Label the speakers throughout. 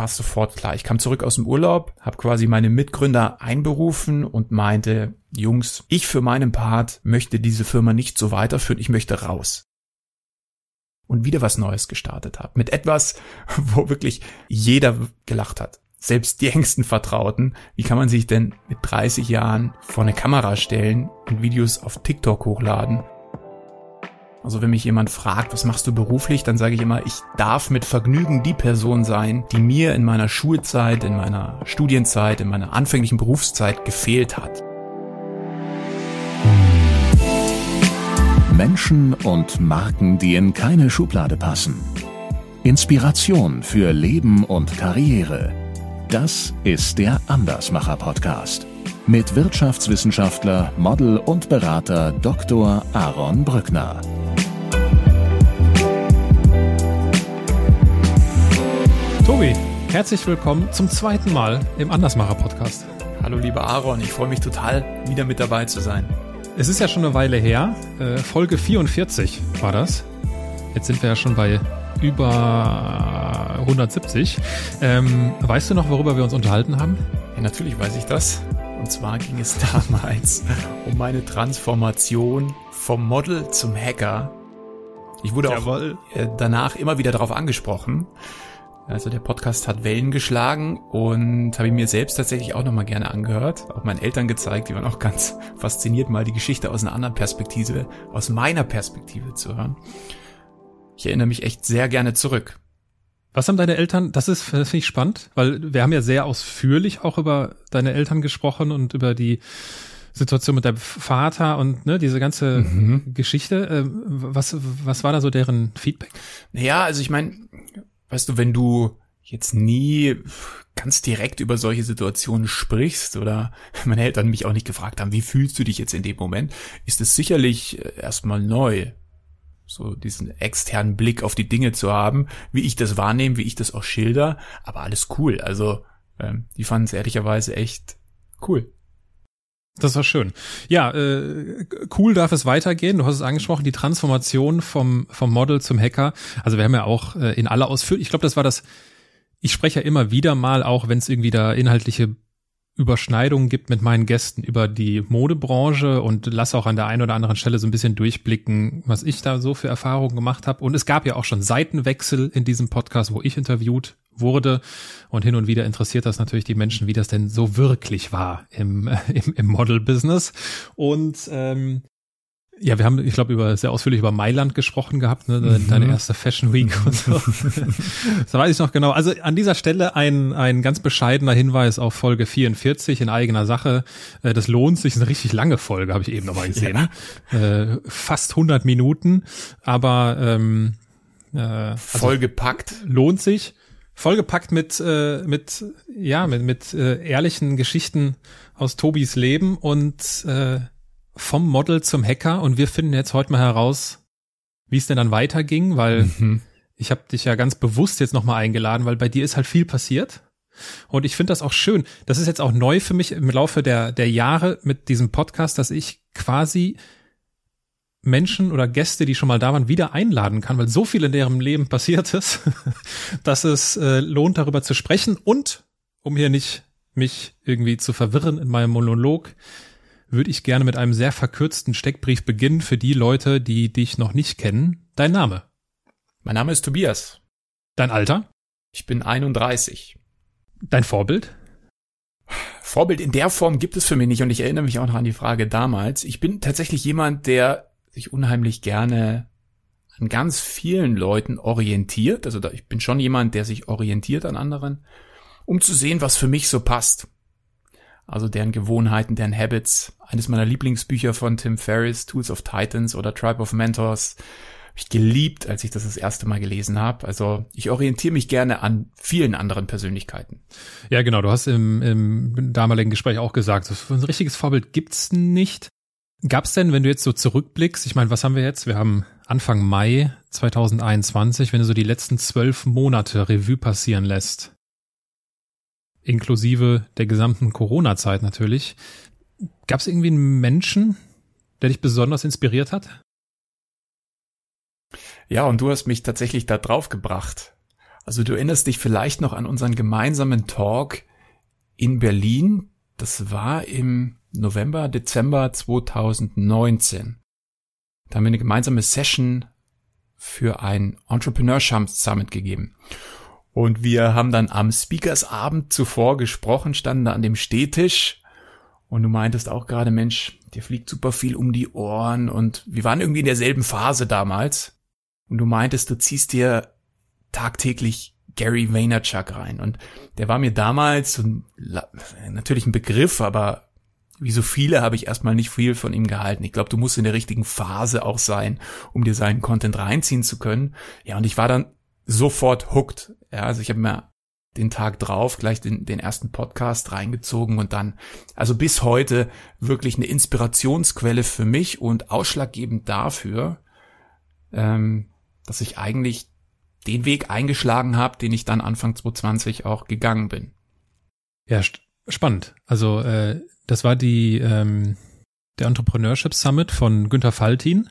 Speaker 1: war es sofort klar. Ich kam zurück aus dem Urlaub, habe quasi meine Mitgründer einberufen und meinte, Jungs, ich für meinen Part möchte diese Firma nicht so weiterführen, ich möchte raus. Und wieder was Neues gestartet habe. Mit etwas, wo wirklich jeder gelacht hat. Selbst die engsten Vertrauten. Wie kann man sich denn mit 30 Jahren vor eine Kamera stellen und Videos auf TikTok hochladen also wenn mich jemand fragt, was machst du beruflich, dann sage ich immer, ich darf mit Vergnügen die Person sein, die mir in meiner Schulzeit, in meiner Studienzeit, in meiner anfänglichen Berufszeit gefehlt hat.
Speaker 2: Menschen und Marken, die in keine Schublade passen. Inspiration für Leben und Karriere. Das ist der Andersmacher Podcast mit Wirtschaftswissenschaftler, Model und Berater Dr. Aaron Brückner.
Speaker 3: Tobi, herzlich willkommen zum zweiten Mal im Andersmacher Podcast.
Speaker 1: Hallo lieber Aaron, ich freue mich total, wieder mit dabei zu sein.
Speaker 3: Es ist ja schon eine Weile her, äh, Folge 44 war das. Jetzt sind wir ja schon bei über 170. Ähm, weißt du noch, worüber wir uns unterhalten haben?
Speaker 1: Ja, natürlich weiß ich das. Und zwar ging es damals um meine Transformation vom Model zum Hacker. Ich wurde Jawohl. auch äh, danach immer wieder darauf angesprochen. Also der Podcast hat Wellen geschlagen und habe ihn mir selbst tatsächlich auch nochmal gerne angehört. Auch meinen Eltern gezeigt, die waren auch ganz fasziniert, mal die Geschichte aus einer anderen Perspektive, aus meiner Perspektive zu hören. Ich erinnere mich echt sehr gerne zurück.
Speaker 3: Was haben deine Eltern, das ist, das finde ich spannend, weil wir haben ja sehr ausführlich auch über deine Eltern gesprochen und über die Situation mit deinem Vater und ne, diese ganze mhm. Geschichte. Ähm, was, was war da so deren Feedback?
Speaker 1: Naja, also ich meine, weißt du, wenn du jetzt nie ganz direkt über solche Situationen sprichst oder meine Eltern mich auch nicht gefragt haben, wie fühlst du dich jetzt in dem Moment, ist es sicherlich äh, erstmal neu, so diesen externen Blick auf die Dinge zu haben, wie ich das wahrnehme, wie ich das auch schilder, aber alles cool. Also ähm, die fanden es ehrlicherweise echt cool.
Speaker 3: Das war schön. Ja, äh, cool darf es weitergehen. Du hast es angesprochen, die Transformation vom, vom Model zum Hacker. Also wir haben ja auch äh, in aller Ausführlichkeit, ich glaube, das war das, ich spreche ja immer wieder mal, auch wenn es irgendwie da inhaltliche Überschneidungen gibt mit meinen Gästen über die Modebranche und lass auch an der einen oder anderen Stelle so ein bisschen durchblicken, was ich da so für Erfahrungen gemacht habe. Und es gab ja auch schon Seitenwechsel in diesem Podcast, wo ich interviewt wurde. Und hin und wieder interessiert das natürlich die Menschen, wie das denn so wirklich war im, im, im Model-Business. Und ähm, ja, wir haben, ich glaube, über sehr ausführlich über Mailand gesprochen gehabt, ne? Mhm. deine erste Fashion Week und so. das weiß ich noch genau. Also an dieser Stelle ein, ein ganz bescheidener Hinweis auf Folge 44 in eigener Sache. Äh, das lohnt sich, eine richtig lange Folge, habe ich eben nochmal gesehen. Ja. Äh, fast 100 Minuten, aber ähm,
Speaker 1: äh, also vollgepackt.
Speaker 3: Lohnt sich. Vollgepackt mit, äh, mit, ja, mit, mit äh, ehrlichen Geschichten aus Tobis Leben und äh, vom Model zum Hacker und wir finden jetzt heute mal heraus, wie es denn dann weiterging, weil mhm. ich habe dich ja ganz bewusst jetzt nochmal eingeladen, weil bei dir ist halt viel passiert. Und ich finde das auch schön. Das ist jetzt auch neu für mich im Laufe der, der Jahre mit diesem Podcast, dass ich quasi Menschen oder Gäste, die schon mal da waren, wieder einladen kann, weil so viel in deren Leben passiert ist, dass es äh, lohnt, darüber zu sprechen. Und um hier nicht mich irgendwie zu verwirren in meinem Monolog, würde ich gerne mit einem sehr verkürzten Steckbrief beginnen für die Leute, die dich noch nicht kennen. Dein Name?
Speaker 1: Mein Name ist Tobias.
Speaker 3: Dein Alter?
Speaker 1: Ich bin 31.
Speaker 3: Dein Vorbild?
Speaker 1: Vorbild in der Form gibt es für mich nicht und ich erinnere mich auch noch an die Frage damals. Ich bin tatsächlich jemand, der sich unheimlich gerne an ganz vielen Leuten orientiert. Also ich bin schon jemand, der sich orientiert an anderen, um zu sehen, was für mich so passt also deren Gewohnheiten, deren Habits. Eines meiner Lieblingsbücher von Tim Ferriss, Tools of Titans oder Tribe of Mentors, habe ich geliebt, als ich das das erste Mal gelesen habe. Also ich orientiere mich gerne an vielen anderen Persönlichkeiten.
Speaker 3: Ja, genau. Du hast im, im damaligen Gespräch auch gesagt, so ein richtiges Vorbild gibt's nicht. Gab's denn, wenn du jetzt so zurückblickst, ich meine, was haben wir jetzt? Wir haben Anfang Mai 2021, wenn du so die letzten zwölf Monate Revue passieren lässt inklusive der gesamten Corona-Zeit natürlich. Gab es irgendwie einen Menschen, der dich besonders inspiriert hat?
Speaker 1: Ja, und du hast mich tatsächlich da drauf gebracht. Also du erinnerst dich vielleicht noch an unseren gemeinsamen Talk in Berlin. Das war im November, Dezember 2019. Da haben wir eine gemeinsame Session für ein Entrepreneurship Summit gegeben. Und wir haben dann am Speakersabend zuvor gesprochen, standen da an dem Stehtisch und du meintest auch gerade, Mensch, dir fliegt super viel um die Ohren und wir waren irgendwie in derselben Phase damals. Und du meintest, du ziehst dir tagtäglich Gary Vaynerchuk rein. Und der war mir damals natürlich ein Begriff, aber wie so viele habe ich erstmal nicht viel von ihm gehalten. Ich glaube, du musst in der richtigen Phase auch sein, um dir seinen Content reinziehen zu können. Ja, und ich war dann sofort hooked. Ja, also ich habe mir den Tag drauf gleich den, den ersten Podcast reingezogen und dann, also bis heute wirklich eine Inspirationsquelle für mich und ausschlaggebend dafür, ähm, dass ich eigentlich den Weg eingeschlagen habe, den ich dann Anfang 2020 auch gegangen bin.
Speaker 3: Ja, spannend. Also äh, das war die ähm, der Entrepreneurship Summit von Günter Faltin,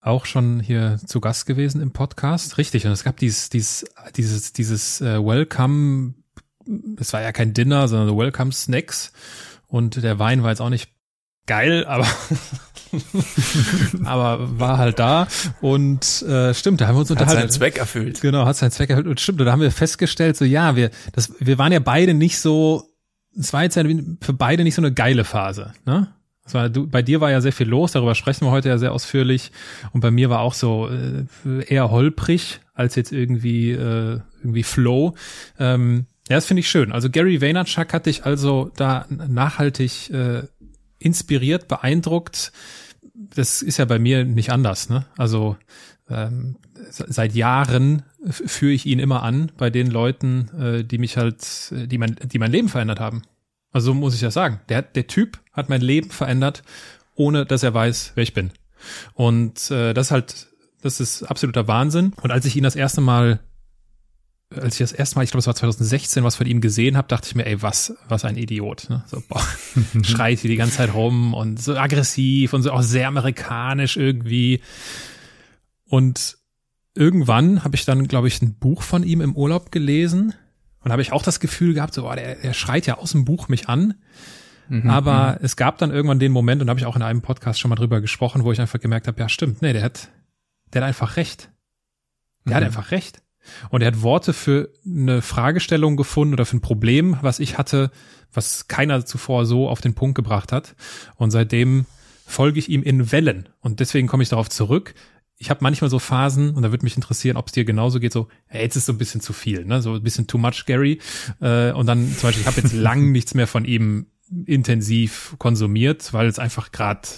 Speaker 3: auch schon hier zu Gast gewesen im Podcast. Richtig. Und es gab dieses dieses dieses dieses äh, Welcome. Es war ja kein Dinner, sondern so Welcome Snacks. Und der Wein war jetzt auch nicht geil, aber aber war halt da und äh, stimmt, da haben wir uns unterhalten.
Speaker 1: Hat seinen Zweck erfüllt.
Speaker 3: Genau, hat seinen Zweck erfüllt und stimmt, da haben wir festgestellt, so ja, wir das wir waren ja beide nicht so es war jetzt für beide nicht so eine geile Phase, ne? Es war, du, bei dir war ja sehr viel los, darüber sprechen wir heute ja sehr ausführlich. Und bei mir war auch so äh, eher holprig als jetzt irgendwie äh, irgendwie Flow. Ähm, ja, das finde ich schön. Also Gary Vaynerchuk hat dich also da nachhaltig äh, inspiriert, beeindruckt. Das ist ja bei mir nicht anders. Ne? Also ähm, seit Jahren führe ich ihn immer an bei den Leuten, äh, die mich halt, die mein, die mein Leben verändert haben. Also so muss ich das sagen. Der, der Typ hat mein Leben verändert, ohne dass er weiß, wer ich bin. Und äh, das ist halt, das ist absoluter Wahnsinn. Und als ich ihn das erste Mal als ich das erste Mal, ich glaube, es war 2016, was von ihm gesehen habe, dachte ich mir, ey, was, was ein Idiot. Ne? So, boah, schreit hier die ganze Zeit rum und so aggressiv und so auch sehr amerikanisch irgendwie. Und irgendwann habe ich dann, glaube ich, ein Buch von ihm im Urlaub gelesen und habe ich auch das Gefühl gehabt, so, boah, der, der schreit ja aus dem Buch mich an. Mhm, Aber mhm. es gab dann irgendwann den Moment, und da habe ich auch in einem Podcast schon mal drüber gesprochen, wo ich einfach gemerkt habe, ja, stimmt, nee, der hat, der hat einfach recht. Der mhm. hat einfach recht. Und er hat Worte für eine Fragestellung gefunden oder für ein Problem, was ich hatte, was keiner zuvor so auf den Punkt gebracht hat. Und seitdem folge ich ihm in Wellen. Und deswegen komme ich darauf zurück. Ich habe manchmal so Phasen, und da würde mich interessieren, ob es dir genauso geht, so, hey, jetzt ist so ein bisschen zu viel, ne? So ein bisschen too much, Gary. Äh, und dann zum Beispiel, ich habe jetzt lang nichts mehr von ihm intensiv konsumiert, weil es einfach gerade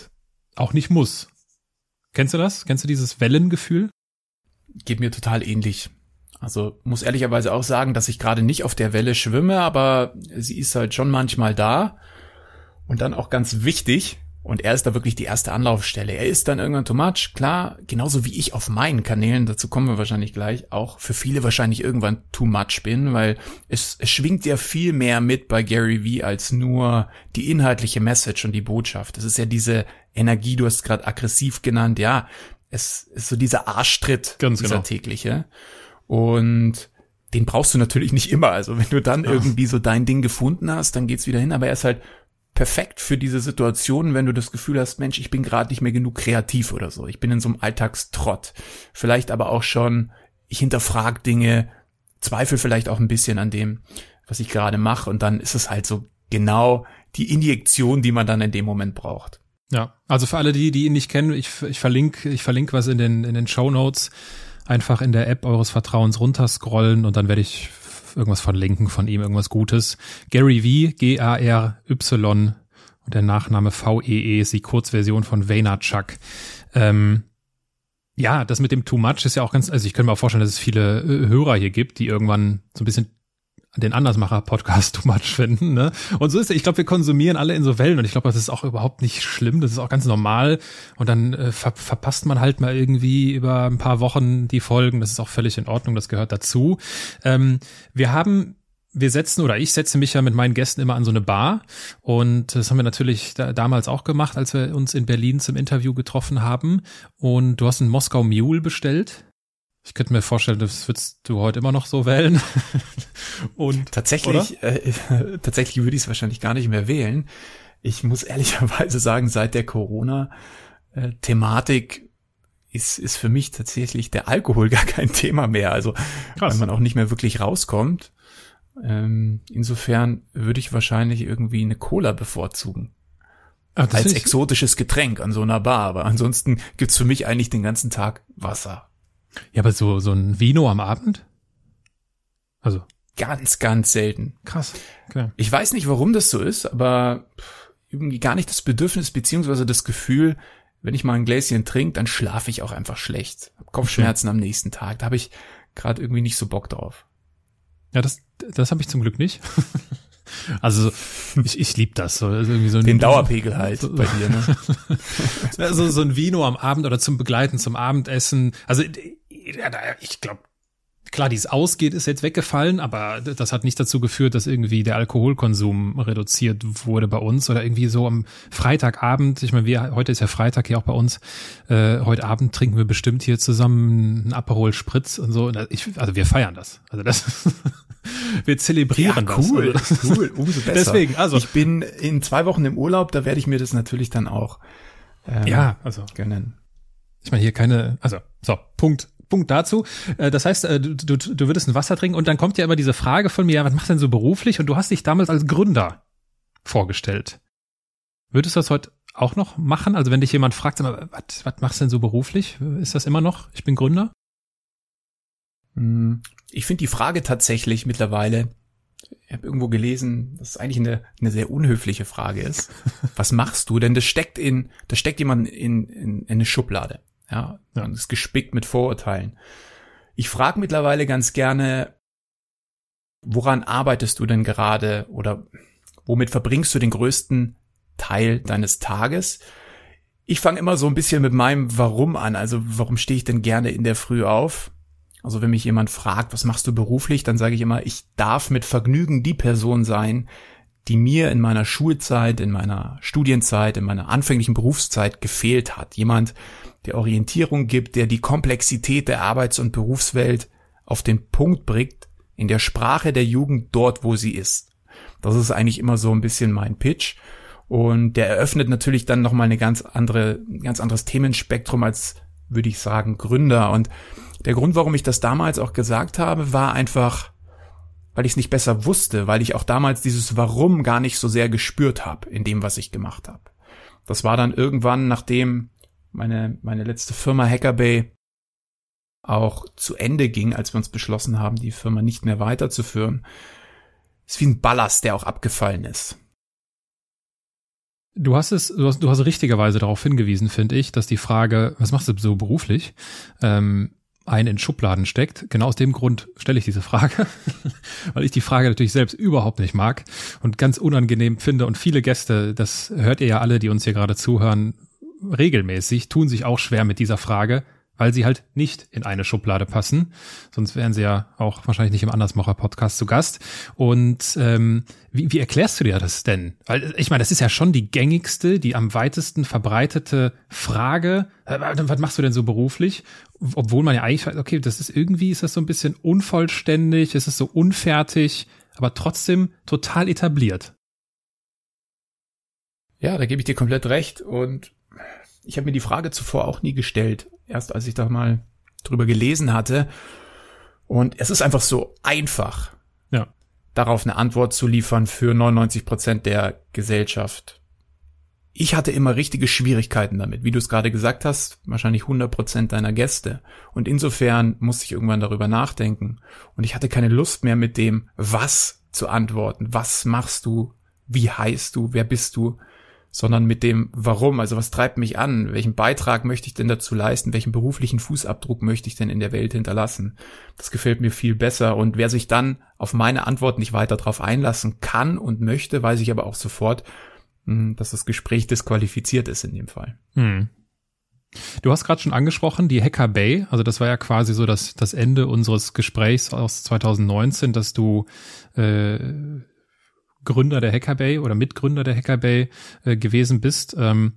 Speaker 3: auch nicht muss. Kennst du das? Kennst du dieses Wellengefühl?
Speaker 1: Geht mir total ähnlich. Also muss ehrlicherweise auch sagen, dass ich gerade nicht auf der Welle schwimme, aber sie ist halt schon manchmal da. Und dann auch ganz wichtig, und er ist da wirklich die erste Anlaufstelle. Er ist dann irgendwann too much, klar, genauso wie ich auf meinen Kanälen, dazu kommen wir wahrscheinlich gleich, auch für viele wahrscheinlich irgendwann too much bin, weil es, es schwingt ja viel mehr mit bei Gary Vee als nur die inhaltliche Message und die Botschaft. Es ist ja diese Energie, du hast gerade aggressiv genannt, ja, es ist so dieser Arschtritt,
Speaker 3: Ganz
Speaker 1: dieser
Speaker 3: genau.
Speaker 1: tägliche. Und den brauchst du natürlich nicht immer. Also wenn du dann ja. irgendwie so dein Ding gefunden hast, dann geht's wieder hin. Aber er ist halt perfekt für diese Situation, wenn du das Gefühl hast, Mensch, ich bin gerade nicht mehr genug kreativ oder so. Ich bin in so einem Alltagstrott. Vielleicht aber auch schon, ich hinterfrag Dinge, zweifle vielleicht auch ein bisschen an dem, was ich gerade mache. Und dann ist es halt so genau die Injektion, die man dann in dem Moment braucht.
Speaker 3: Ja, also für alle die, die ihn nicht kennen, ich, ich verlinke, ich verlinke was in den, in den Show Notes einfach in der App eures Vertrauens runterscrollen und dann werde ich irgendwas verlinken von ihm, irgendwas Gutes. Gary V, G-A-R-Y und der Nachname V-E-E ist die Kurzversion von Vaynerchuk. Ähm, ja, das mit dem Too Much ist ja auch ganz, also ich könnte mir auch vorstellen, dass es viele äh, Hörer hier gibt, die irgendwann so ein bisschen den Andersmacher-Podcast too much finden. Ne? Und so ist es. Ich glaube, wir konsumieren alle in so Wellen und ich glaube, das ist auch überhaupt nicht schlimm. Das ist auch ganz normal. Und dann äh, ver verpasst man halt mal irgendwie über ein paar Wochen die Folgen. Das ist auch völlig in Ordnung. Das gehört dazu. Ähm, wir haben wir setzen oder ich setze mich ja mit meinen Gästen immer an so eine Bar und das haben wir natürlich da, damals auch gemacht, als wir uns in Berlin zum Interview getroffen haben und du hast einen Moskau Mule bestellt Ich könnte mir vorstellen, das würdest du heute immer noch so wählen.
Speaker 1: Und tatsächlich, äh, tatsächlich würde ich es wahrscheinlich gar nicht mehr wählen. Ich muss ehrlicherweise sagen, seit der Corona-Thematik ist, ist für mich tatsächlich der Alkohol gar kein Thema mehr. Also, Krass. wenn man auch nicht mehr wirklich rauskommt. Ähm, insofern würde ich wahrscheinlich irgendwie eine Cola bevorzugen. Ach, als exotisches Getränk an so einer Bar. Aber ansonsten gibt's für mich eigentlich den ganzen Tag Wasser.
Speaker 3: Ja, aber so, so ein Vino am Abend?
Speaker 1: Also. Ganz, ganz selten.
Speaker 3: Krass.
Speaker 1: Okay. Ich weiß nicht, warum das so ist, aber irgendwie gar nicht das Bedürfnis beziehungsweise das Gefühl, wenn ich mal ein Gläschen trinke, dann schlafe ich auch einfach schlecht. Hab Kopfschmerzen okay. am nächsten Tag. Da habe ich gerade irgendwie nicht so Bock drauf.
Speaker 3: Ja, das, das habe ich zum Glück nicht. Also ich, ich lieb das. So,
Speaker 1: irgendwie so ein, Den Dauerpegel halt so, bei dir, ne?
Speaker 3: also so ein Vino am Abend oder zum Begleiten, zum Abendessen. Also ich glaube, klar, dieses Ausgeht ist jetzt weggefallen, aber das hat nicht dazu geführt, dass irgendwie der Alkoholkonsum reduziert wurde bei uns oder irgendwie so am Freitagabend. Ich meine, wir heute ist ja Freitag hier auch bei uns. Äh, heute Abend trinken wir bestimmt hier zusammen einen Aperol Spritz und so. Ich, also wir feiern das. Also das wir zelebrieren
Speaker 1: ja, cool, das. Cool, umso besser. Deswegen, also ich bin in zwei Wochen im Urlaub, da werde ich mir das natürlich dann auch
Speaker 3: ähm, ja, also gönnen. Ich meine hier keine, also so Punkt Punkt dazu. Äh, das heißt, äh, du, du, du würdest ein Wasser trinken und dann kommt ja immer diese Frage von mir, ja, was machst du denn so beruflich? Und du hast dich damals als Gründer vorgestellt. Würdest du das heute auch noch machen? Also wenn dich jemand fragt, was, was machst du denn so beruflich? Ist das immer noch? Ich bin Gründer?
Speaker 1: Hm, ich finde die Frage tatsächlich mittlerweile, ich habe irgendwo gelesen, dass es eigentlich eine, eine sehr unhöfliche Frage ist. Was machst du? Denn das steckt in, das steckt jemand in, in, in eine Schublade. Ja, ja. und ist gespickt mit Vorurteilen. Ich frage mittlerweile ganz gerne, woran arbeitest du denn gerade oder womit verbringst du den größten Teil deines Tages? Ich fange immer so ein bisschen mit meinem Warum an. Also warum stehe ich denn gerne in der Früh auf? Also wenn mich jemand fragt, was machst du beruflich, dann sage ich immer, ich darf mit Vergnügen die Person sein, die mir in meiner Schulzeit, in meiner Studienzeit, in meiner anfänglichen Berufszeit gefehlt hat. Jemand, der Orientierung gibt, der die Komplexität der Arbeits- und Berufswelt auf den Punkt bringt, in der Sprache der Jugend dort, wo sie ist. Das ist eigentlich immer so ein bisschen mein Pitch. Und der eröffnet natürlich dann nochmal eine ganz andere, ganz anderes Themenspektrum als, würde ich sagen, Gründer. Und der Grund, warum ich das damals auch gesagt habe, war einfach, weil ich es nicht besser wusste, weil ich auch damals dieses Warum gar nicht so sehr gespürt habe in dem, was ich gemacht habe. Das war dann irgendwann, nachdem meine, meine letzte Firma Hackerbay auch zu Ende ging, als wir uns beschlossen haben, die Firma nicht mehr weiterzuführen. ist wie ein Ballast, der auch abgefallen ist.
Speaker 3: Du hast es, du hast, du hast richtigerweise darauf hingewiesen, finde ich, dass die Frage, was machst du so beruflich, ähm, einen in Schubladen steckt. Genau aus dem Grund stelle ich diese Frage, weil ich die Frage natürlich selbst überhaupt nicht mag und ganz unangenehm finde. Und viele Gäste, das hört ihr ja alle, die uns hier gerade zuhören, regelmäßig, tun sich auch schwer mit dieser Frage, weil sie halt nicht in eine Schublade passen. Sonst wären sie ja auch wahrscheinlich nicht im Andersmacher-Podcast zu Gast. Und ähm, wie, wie erklärst du dir das denn? Weil ich meine, das ist ja schon die gängigste, die am weitesten verbreitete Frage. Äh, was machst du denn so beruflich? Obwohl man ja eigentlich okay, das ist irgendwie, ist das so ein bisschen unvollständig, es ist so unfertig, aber trotzdem total etabliert.
Speaker 1: Ja, da gebe ich dir komplett recht. Und ich habe mir die Frage zuvor auch nie gestellt, erst als ich da mal drüber gelesen hatte. Und es ist einfach so einfach, ja. darauf eine Antwort zu liefern für 99 Prozent der Gesellschaft. Ich hatte immer richtige Schwierigkeiten damit, wie du es gerade gesagt hast, wahrscheinlich 100 Prozent deiner Gäste. Und insofern musste ich irgendwann darüber nachdenken. Und ich hatte keine Lust mehr mit dem Was zu antworten. Was machst du? Wie heißt du? Wer bist du? Sondern mit dem Warum, also was treibt mich an, welchen Beitrag möchte ich denn dazu leisten, welchen beruflichen Fußabdruck möchte ich denn in der Welt hinterlassen. Das gefällt mir viel besser und wer sich dann auf meine Antwort nicht weiter darauf einlassen kann und möchte, weiß ich aber auch sofort, hm, dass das Gespräch disqualifiziert ist in dem Fall. Hm.
Speaker 3: Du hast gerade schon angesprochen, die Hacker Bay, also das war ja quasi so das, das Ende unseres Gesprächs aus 2019, dass du äh, Gründer der Hackerbay oder Mitgründer der Hackerbay äh, gewesen bist. Ähm,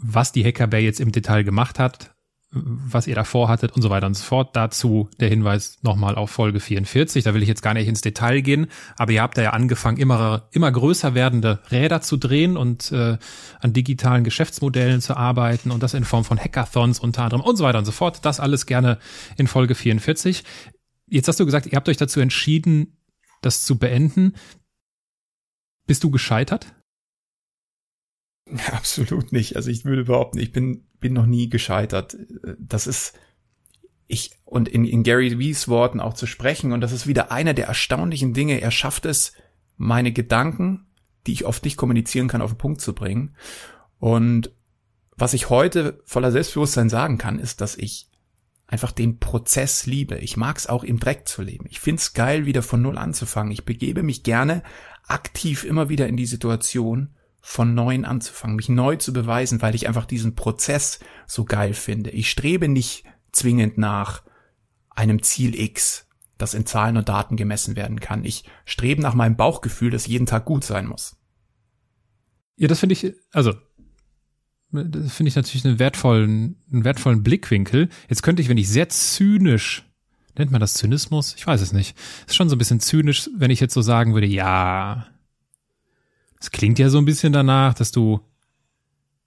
Speaker 3: was die Hackerbay jetzt im Detail gemacht hat, was ihr davor hattet und so weiter und so fort. Dazu der Hinweis nochmal auf Folge 44. Da will ich jetzt gar nicht ins Detail gehen, aber ihr habt da ja angefangen, immer, immer größer werdende Räder zu drehen und äh, an digitalen Geschäftsmodellen zu arbeiten und das in Form von Hackathons unter anderem und so weiter und so fort. Das alles gerne in Folge 44. Jetzt hast du gesagt, ihr habt euch dazu entschieden, das zu beenden. Bist du gescheitert?
Speaker 1: Absolut nicht. Also ich würde behaupten, ich bin, bin noch nie gescheitert. Das ist, ich, und in, in Gary Vees Worten auch zu sprechen, und das ist wieder einer der erstaunlichen Dinge. Er schafft es, meine Gedanken, die ich oft nicht kommunizieren kann, auf den Punkt zu bringen. Und was ich heute voller Selbstbewusstsein sagen kann, ist, dass ich einfach den Prozess liebe. Ich mag es auch im Dreck zu leben. Ich find's geil, wieder von Null anzufangen. Ich begebe mich gerne aktiv immer wieder in die Situation, von neuem anzufangen, mich neu zu beweisen, weil ich einfach diesen Prozess so geil finde. Ich strebe nicht zwingend nach einem Ziel X, das in Zahlen und Daten gemessen werden kann. Ich strebe nach meinem Bauchgefühl, das jeden Tag gut sein muss.
Speaker 3: Ja, das finde ich, also finde ich natürlich einen wertvollen, einen wertvollen Blickwinkel. Jetzt könnte ich, wenn ich sehr zynisch, nennt man das Zynismus? Ich weiß es nicht. Ist schon so ein bisschen zynisch, wenn ich jetzt so sagen würde, ja, es klingt ja so ein bisschen danach, dass du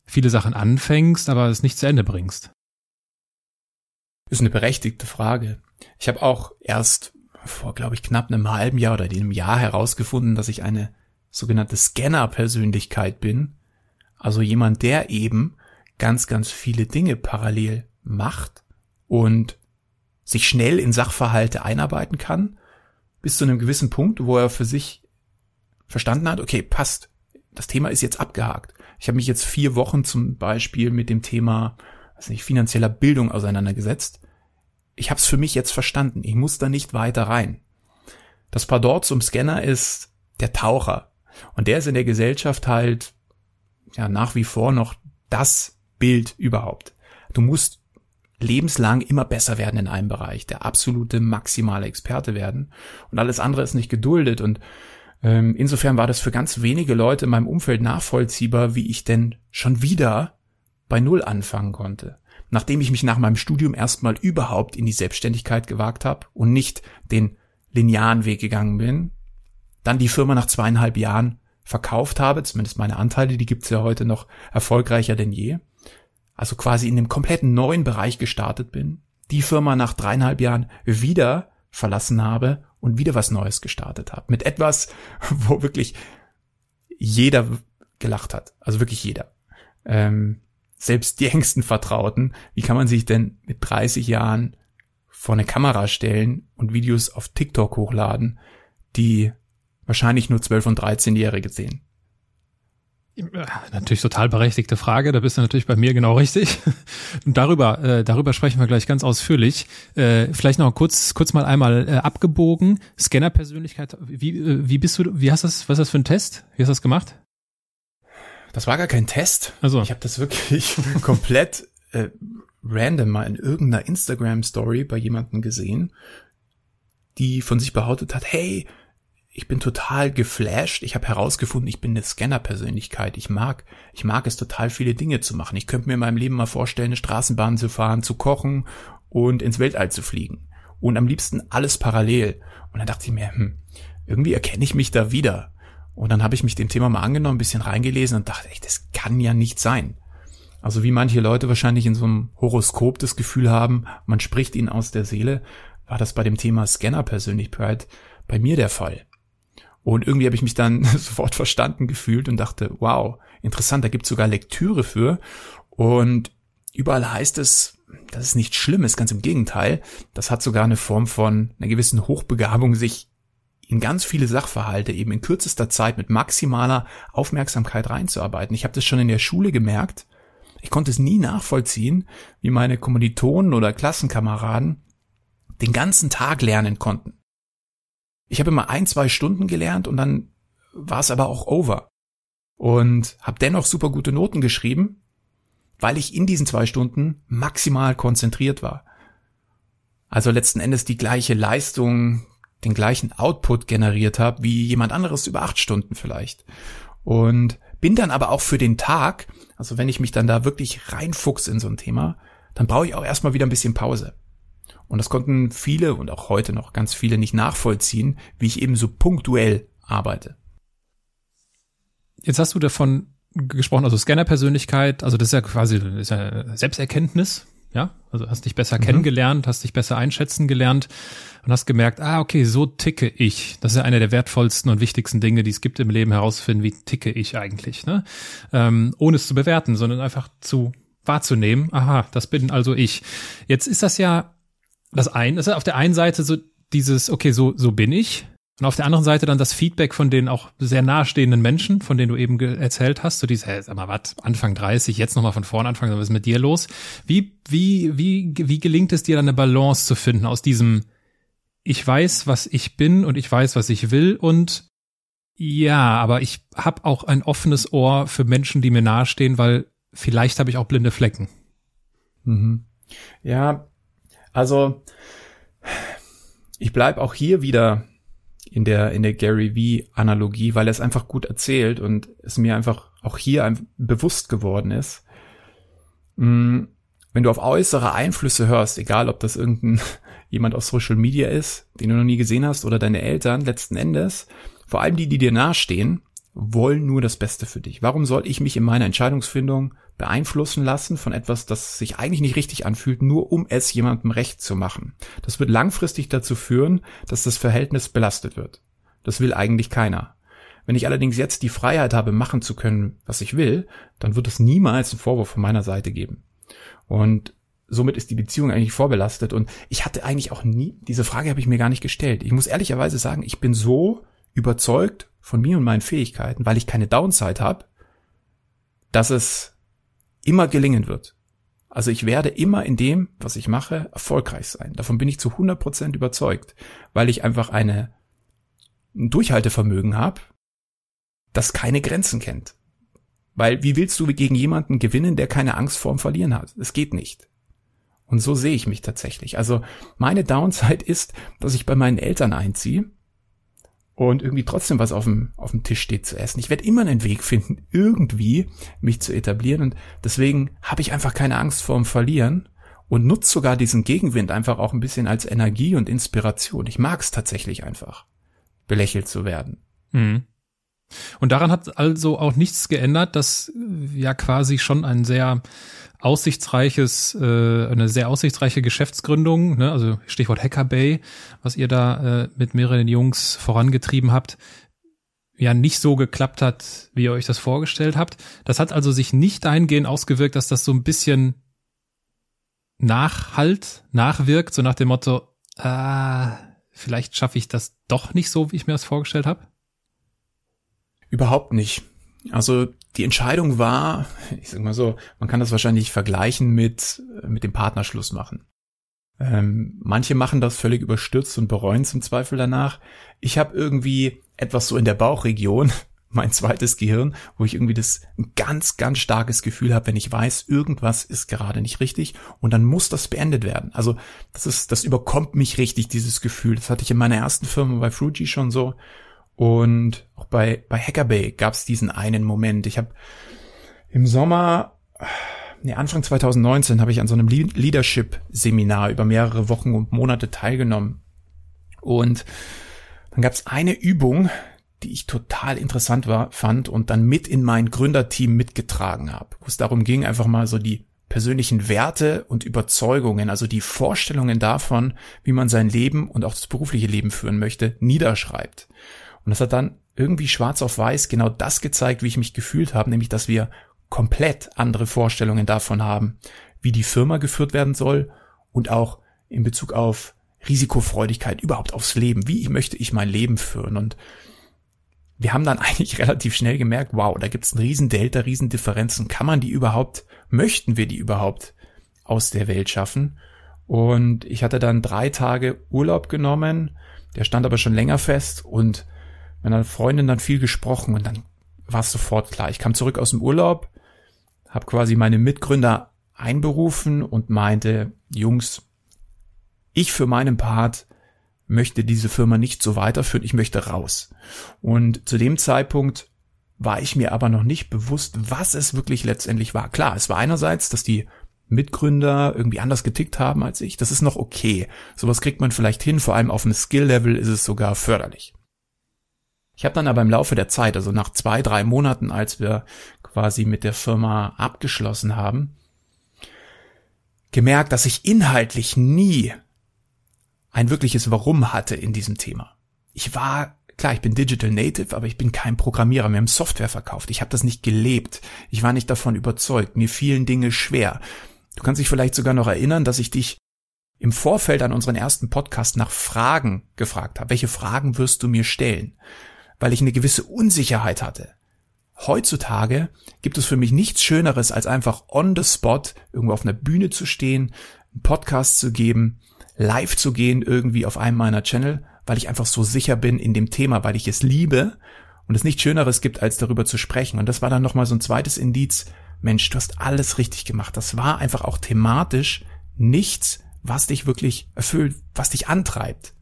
Speaker 3: viele Sachen anfängst, aber es nicht zu Ende bringst.
Speaker 1: Ist eine berechtigte Frage. Ich habe auch erst vor, glaube ich, knapp einem halben Jahr oder einem Jahr herausgefunden, dass ich eine sogenannte Scanner-Persönlichkeit bin. Also jemand, der eben ganz, ganz viele Dinge parallel macht und sich schnell in Sachverhalte einarbeiten kann, bis zu einem gewissen Punkt, wo er für sich verstanden hat, okay, passt, das Thema ist jetzt abgehakt. Ich habe mich jetzt vier Wochen zum Beispiel mit dem Thema weiß nicht, finanzieller Bildung auseinandergesetzt. Ich habe es für mich jetzt verstanden. Ich muss da nicht weiter rein. Das Pardon zum Scanner ist der Taucher. Und der ist in der Gesellschaft halt ja nach wie vor noch das Bild überhaupt. Du musst lebenslang immer besser werden in einem Bereich, der absolute maximale Experte werden. Und alles andere ist nicht geduldet. Und ähm, insofern war das für ganz wenige Leute in meinem Umfeld nachvollziehbar, wie ich denn schon wieder bei Null anfangen konnte. Nachdem ich mich nach meinem Studium erstmal überhaupt in die Selbstständigkeit gewagt habe und nicht den linearen Weg gegangen bin, dann die Firma nach zweieinhalb Jahren verkauft habe, zumindest meine Anteile, die gibt's ja heute noch erfolgreicher denn je. Also quasi in dem kompletten neuen Bereich gestartet bin, die Firma nach dreieinhalb Jahren wieder verlassen habe und wieder was Neues gestartet habe. Mit etwas, wo wirklich jeder gelacht hat. Also wirklich jeder. Ähm, selbst die engsten Vertrauten. Wie kann man sich denn mit 30 Jahren vor eine Kamera stellen und Videos auf TikTok hochladen, die wahrscheinlich nur 12- und 13-Jährige sehen?
Speaker 3: Natürlich total berechtigte Frage. Da bist du natürlich bei mir genau richtig. Und darüber, äh, darüber sprechen wir gleich ganz ausführlich. Äh, vielleicht noch kurz, kurz mal einmal äh, abgebogen. Scanner-Persönlichkeit. Wie, äh, wie bist du? Wie hast du das? Was ist das für ein Test? Wie hast du das gemacht?
Speaker 1: Das war gar kein Test.
Speaker 3: Also
Speaker 1: ich habe das wirklich komplett äh, random mal in irgendeiner Instagram-Story bei jemandem gesehen, die von sich behauptet hat: Hey, ich bin total geflasht. Ich habe herausgefunden, ich bin eine Scanner-Persönlichkeit. Ich mag, ich mag es total viele Dinge zu machen. Ich könnte mir in meinem Leben mal vorstellen, eine Straßenbahn zu fahren, zu kochen und ins Weltall zu fliegen. Und am liebsten alles parallel. Und dann dachte ich mir, hm, irgendwie erkenne ich mich da wieder. Und dann habe ich mich dem Thema mal angenommen, ein bisschen reingelesen und dachte, echt, das kann ja nicht sein. Also wie manche Leute wahrscheinlich in so einem Horoskop das Gefühl haben, man spricht ihnen aus der Seele, war das bei dem Thema Scanner-Persönlichkeit bei mir der Fall. Und irgendwie habe ich mich dann sofort verstanden gefühlt und dachte, wow, interessant, da gibt's sogar Lektüre für. Und überall heißt es, das ist nichts Schlimmes, ganz im Gegenteil. Das hat sogar eine Form von einer gewissen Hochbegabung, sich in ganz viele Sachverhalte eben in kürzester Zeit mit maximaler Aufmerksamkeit reinzuarbeiten. Ich habe das schon in der Schule gemerkt. Ich konnte es nie nachvollziehen, wie meine Kommilitonen oder Klassenkameraden den ganzen Tag lernen konnten. Ich habe immer ein, zwei Stunden gelernt und dann war es aber auch over. Und habe dennoch super gute Noten geschrieben, weil ich in diesen zwei Stunden maximal konzentriert war. Also letzten Endes die gleiche Leistung, den gleichen Output generiert habe, wie jemand anderes über acht Stunden vielleicht. Und bin dann aber auch für den Tag, also wenn ich mich dann da wirklich reinfuchs in so ein Thema, dann brauche ich auch erstmal wieder ein bisschen Pause. Und das konnten viele und auch heute noch ganz viele nicht nachvollziehen, wie ich eben so punktuell arbeite.
Speaker 3: Jetzt hast du davon gesprochen, also Scanner-Persönlichkeit, also das ist ja quasi das ist ja Selbsterkenntnis, ja, also hast dich besser mhm. kennengelernt, hast dich besser einschätzen gelernt und hast gemerkt, ah, okay, so ticke ich. Das ist ja eine der wertvollsten und wichtigsten Dinge, die es gibt im Leben, herauszufinden, wie ticke ich eigentlich, ne? Ähm, ohne es zu bewerten, sondern einfach zu wahrzunehmen, aha, das bin also ich. Jetzt ist das ja das ein, das ist auf der einen Seite so dieses, okay, so, so bin ich, und auf der anderen Seite dann das Feedback von den auch sehr nahestehenden Menschen, von denen du eben erzählt hast, so dieses, hey, sag mal, was, Anfang 30, jetzt nochmal von vorn anfangen, was ist mit dir los? Wie, wie, wie, wie gelingt es dir dann eine Balance zu finden aus diesem, ich weiß, was ich bin und ich weiß, was ich will und ja, aber ich habe auch ein offenes Ohr für Menschen, die mir nahestehen, weil vielleicht habe ich auch blinde Flecken.
Speaker 1: Mhm. Ja, also ich bleib auch hier wieder in der, in der Gary V-Analogie, weil er es einfach gut erzählt und es mir einfach auch hier bewusst geworden ist. Mm, wenn du auf äußere Einflüsse hörst, egal ob das irgendein jemand aus Social Media ist, den du noch nie gesehen hast, oder deine Eltern, letzten Endes, vor allem die, die dir nahestehen, wollen nur das Beste für dich. Warum soll ich mich in meiner Entscheidungsfindung beeinflussen lassen von etwas, das sich eigentlich nicht richtig anfühlt, nur um es jemandem recht zu machen? Das wird langfristig dazu führen, dass das Verhältnis belastet wird. Das will eigentlich keiner. Wenn ich allerdings jetzt die Freiheit habe, machen zu können, was ich will, dann wird es niemals einen Vorwurf von meiner Seite geben. Und somit ist die Beziehung eigentlich vorbelastet. Und ich hatte eigentlich auch nie, diese Frage habe ich mir gar nicht gestellt. Ich muss ehrlicherweise sagen, ich bin so überzeugt von mir und meinen Fähigkeiten, weil ich keine Downside habe, dass es immer gelingen wird. Also ich werde immer in dem, was ich mache, erfolgreich sein. Davon bin ich zu 100% überzeugt, weil ich einfach eine, ein Durchhaltevermögen habe, das keine Grenzen kennt. Weil wie willst du gegen jemanden gewinnen, der keine Angst vorm Verlieren hat? Es geht nicht. Und so sehe ich mich tatsächlich. Also meine Downside ist, dass ich bei meinen Eltern einziehe und irgendwie trotzdem was auf dem, auf dem Tisch steht zu essen. Ich werde immer einen Weg finden, irgendwie mich zu etablieren und deswegen habe ich einfach keine Angst vorm Verlieren und nutze sogar diesen Gegenwind einfach auch ein bisschen als Energie und Inspiration. Ich mag es tatsächlich einfach, belächelt zu werden.
Speaker 3: Mhm. Und daran hat also auch nichts geändert, dass ja quasi schon ein sehr aussichtsreiches, äh, eine sehr aussichtsreiche Geschäftsgründung, ne? also Stichwort Hacker Bay, was ihr da äh, mit mehreren Jungs vorangetrieben habt, ja nicht so geklappt hat, wie ihr euch das vorgestellt habt. Das hat also sich nicht dahingehend ausgewirkt, dass das so ein bisschen nachhalt, nachwirkt, so nach dem Motto, ah, vielleicht schaffe ich das doch nicht so, wie ich mir das vorgestellt habe?
Speaker 1: Überhaupt nicht. Also die Entscheidung war, ich sag mal so, man kann das wahrscheinlich vergleichen mit, mit dem Partnerschluss machen. Ähm, manche machen das völlig überstürzt und bereuen im Zweifel danach. Ich habe irgendwie etwas so in der Bauchregion, mein zweites Gehirn, wo ich irgendwie das ganz, ganz starkes Gefühl habe, wenn ich weiß, irgendwas ist gerade nicht richtig und dann muss das beendet werden. Also das ist, das überkommt mich richtig, dieses Gefühl. Das hatte ich in meiner ersten Firma bei Fruji schon so und auch bei, bei Hackerbay gab es diesen einen Moment. Ich habe im Sommer, nee, Anfang 2019, habe ich an so einem Leadership-Seminar über mehrere Wochen und Monate teilgenommen. Und dann gab es eine Übung, die ich total interessant war, fand und dann mit in mein Gründerteam mitgetragen habe, wo es darum ging, einfach mal so die persönlichen Werte und Überzeugungen, also die Vorstellungen davon, wie man sein Leben und auch das berufliche Leben führen möchte, niederschreibt. Und das hat dann irgendwie schwarz auf weiß genau das gezeigt, wie ich mich gefühlt habe, nämlich dass wir komplett andere Vorstellungen davon haben, wie die Firma geführt werden soll und auch in Bezug auf Risikofreudigkeit, überhaupt aufs Leben. Wie möchte ich mein Leben führen? Und wir haben dann eigentlich relativ schnell gemerkt, wow, da einen riesen Delta, riesen Differenzen. Kann man die überhaupt, möchten wir die überhaupt aus der Welt schaffen? Und ich hatte dann drei Tage Urlaub genommen, der stand aber schon länger fest und meiner Freundin dann viel gesprochen und dann war es sofort klar. Ich kam zurück aus dem Urlaub, habe quasi meine Mitgründer einberufen und meinte, Jungs, ich für meinen Part möchte diese Firma nicht so weiterführen, ich möchte raus. Und zu dem Zeitpunkt war ich mir aber noch nicht bewusst, was es wirklich letztendlich war. Klar, es war einerseits, dass die Mitgründer irgendwie anders getickt haben als ich. Das ist noch okay. Sowas kriegt man vielleicht hin, vor allem auf einem Skill-Level ist es sogar förderlich. Ich habe dann aber im Laufe der Zeit, also nach zwei, drei Monaten, als wir quasi mit der Firma abgeschlossen haben, gemerkt, dass ich inhaltlich nie ein wirkliches Warum hatte in diesem Thema. Ich war Klar, ich bin Digital Native, aber ich bin kein Programmierer. Wir haben Software verkauft. Ich habe das nicht gelebt. Ich war nicht davon überzeugt. Mir fielen Dinge schwer. Du kannst dich vielleicht sogar noch erinnern, dass ich dich im Vorfeld an unseren ersten Podcast nach Fragen gefragt habe. Welche Fragen wirst du mir stellen? Weil ich eine gewisse Unsicherheit hatte. Heutzutage gibt es für mich nichts Schöneres, als einfach on the spot irgendwo auf einer Bühne zu stehen, einen Podcast zu geben, live zu gehen irgendwie auf einem meiner Channel weil ich einfach so sicher bin in dem Thema, weil ich es liebe und es nichts Schöneres gibt, als darüber zu sprechen. Und das war dann nochmal so ein zweites Indiz. Mensch, du hast alles richtig gemacht. Das war einfach auch thematisch nichts, was dich wirklich erfüllt, was dich antreibt.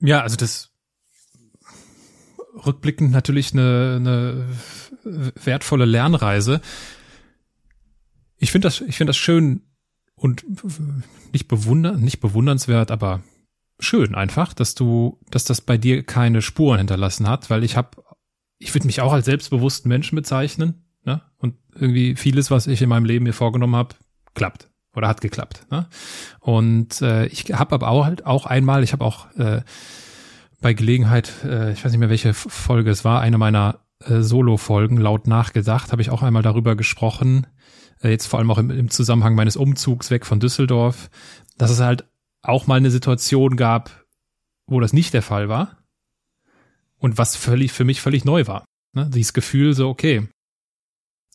Speaker 3: Ja, also das rückblickend natürlich eine, eine wertvolle Lernreise. Ich finde das, ich finde das schön und nicht bewundern, nicht bewundernswert, aber schön einfach, dass du, dass das bei dir keine Spuren hinterlassen hat, weil ich habe, ich würde mich auch als selbstbewussten Menschen bezeichnen, ne? Und irgendwie vieles, was ich in meinem Leben mir vorgenommen habe, klappt oder hat geklappt. Ne? Und äh, ich habe aber auch halt auch einmal, ich habe auch äh, bei Gelegenheit, äh, ich weiß nicht mehr welche Folge es war, eine meiner äh, Solo-Folgen laut nachgedacht, habe ich auch einmal darüber gesprochen, äh, jetzt vor allem auch im, im Zusammenhang meines Umzugs weg von Düsseldorf, dass es halt auch mal eine Situation gab, wo das nicht der Fall war und was völlig für mich völlig neu war. Ne? Dieses Gefühl so, okay,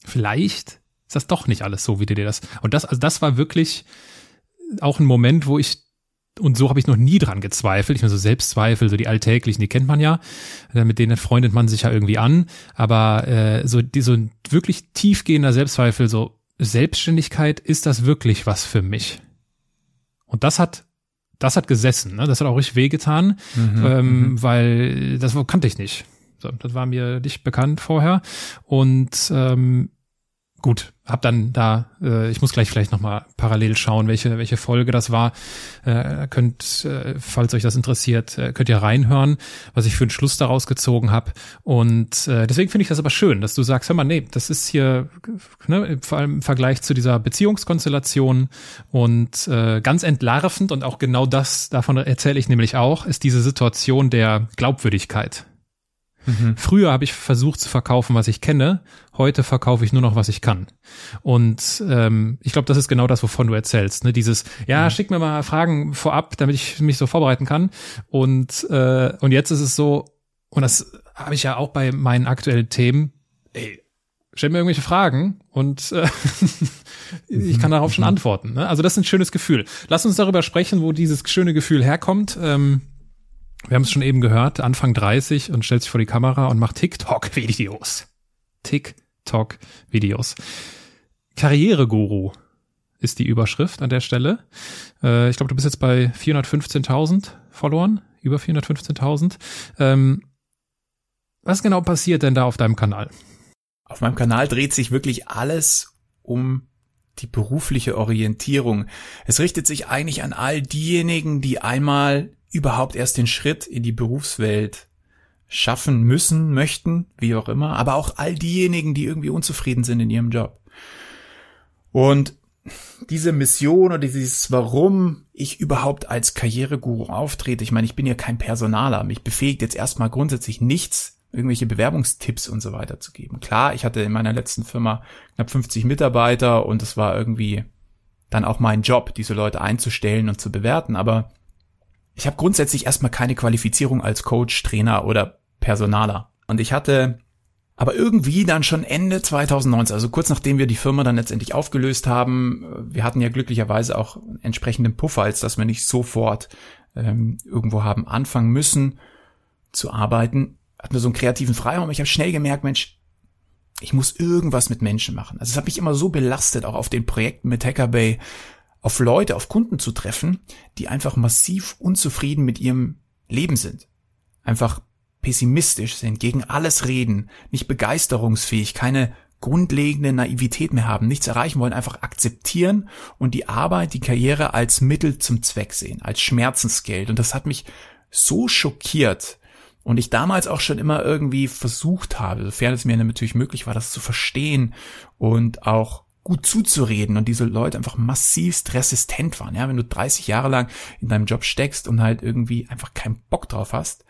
Speaker 3: vielleicht ist das doch nicht alles so, wie du dir das. Und das, also das war wirklich auch ein Moment, wo ich und so habe ich noch nie dran gezweifelt. Ich meine, so Selbstzweifel, so die alltäglichen, die kennt man ja. Mit denen freundet man sich ja irgendwie an. Aber äh, so, die, so wirklich tiefgehender Selbstzweifel, so Selbstständigkeit, ist das wirklich was für mich? Und das hat das hat gesessen, ne? Das hat auch richtig wehgetan, mhm, ähm, mhm. weil das kannte ich nicht. So, das war mir nicht bekannt vorher. Und ähm, gut, hab dann da, äh, ich muss gleich vielleicht nochmal parallel schauen, welche, welche Folge das war. Äh, könnt, äh, falls euch das interessiert, äh, könnt ihr reinhören, was ich für einen Schluss daraus gezogen habe. Und äh, deswegen finde ich das aber schön, dass du sagst, hör mal, nee, das ist hier, ne, vor allem im Vergleich zu dieser Beziehungskonstellation und äh, ganz entlarvend und auch genau das, davon erzähle ich nämlich auch, ist diese Situation der Glaubwürdigkeit. Mhm. Früher habe ich versucht zu verkaufen, was ich kenne. Heute verkaufe ich nur noch, was ich kann. Und ähm, ich glaube, das ist genau das, wovon du erzählst. Ne? Dieses, ja, mhm. schick mir mal Fragen vorab, damit ich mich so vorbereiten kann. Und äh, und jetzt ist es so, und das habe ich ja auch bei meinen aktuellen Themen. Ey, stell mir irgendwelche Fragen und äh, ich kann darauf schon mhm. antworten. Ne? Also das ist ein schönes Gefühl. Lass uns darüber sprechen, wo dieses schöne Gefühl herkommt. Ähm, wir haben es schon eben gehört, Anfang 30 und stellt sich vor die Kamera und macht TikTok-Videos. TikTok-Videos. Karriereguru ist die Überschrift an der Stelle. Äh, ich glaube, du bist jetzt bei 415.000 Followern, über 415.000. Ähm, was genau passiert denn da auf deinem Kanal?
Speaker 1: Auf meinem Kanal dreht sich wirklich alles um die berufliche Orientierung. Es richtet sich eigentlich an all diejenigen, die einmal überhaupt erst den Schritt in die Berufswelt schaffen müssen, möchten, wie auch immer, aber auch all diejenigen, die irgendwie unzufrieden sind in ihrem Job. Und diese Mission oder dieses, warum ich überhaupt als Karriereguru auftrete, ich meine, ich bin ja kein Personaler, mich befähigt jetzt erstmal grundsätzlich nichts, irgendwelche Bewerbungstipps und so weiter zu geben. Klar, ich hatte in meiner letzten Firma knapp 50 Mitarbeiter und es war irgendwie dann auch mein Job, diese Leute einzustellen und zu bewerten, aber ich habe grundsätzlich erstmal keine Qualifizierung als Coach, Trainer oder Personaler. Und ich hatte aber irgendwie dann schon Ende 2019, also kurz nachdem wir die Firma dann letztendlich aufgelöst haben, wir hatten ja glücklicherweise auch entsprechenden Puffer, als dass wir nicht sofort ähm, irgendwo haben anfangen müssen zu arbeiten, hatten wir so einen kreativen Freiraum. Ich habe schnell gemerkt, Mensch, ich muss irgendwas mit Menschen machen. Also es hat mich immer so belastet, auch auf den Projekten mit Hackerbay, auf Leute, auf Kunden zu treffen, die einfach massiv unzufrieden mit ihrem Leben sind. Einfach pessimistisch sind, gegen alles reden, nicht begeisterungsfähig, keine grundlegende Naivität mehr haben, nichts erreichen wollen, einfach akzeptieren und die Arbeit, die Karriere als Mittel zum Zweck sehen, als Schmerzensgeld. Und das hat mich so schockiert. Und ich damals auch schon immer irgendwie versucht habe, sofern es mir natürlich möglich war, das zu verstehen und auch gut zuzureden und diese Leute einfach massivst resistent waren. Ja, wenn du 30 Jahre lang in deinem Job steckst und halt irgendwie einfach keinen Bock drauf hast,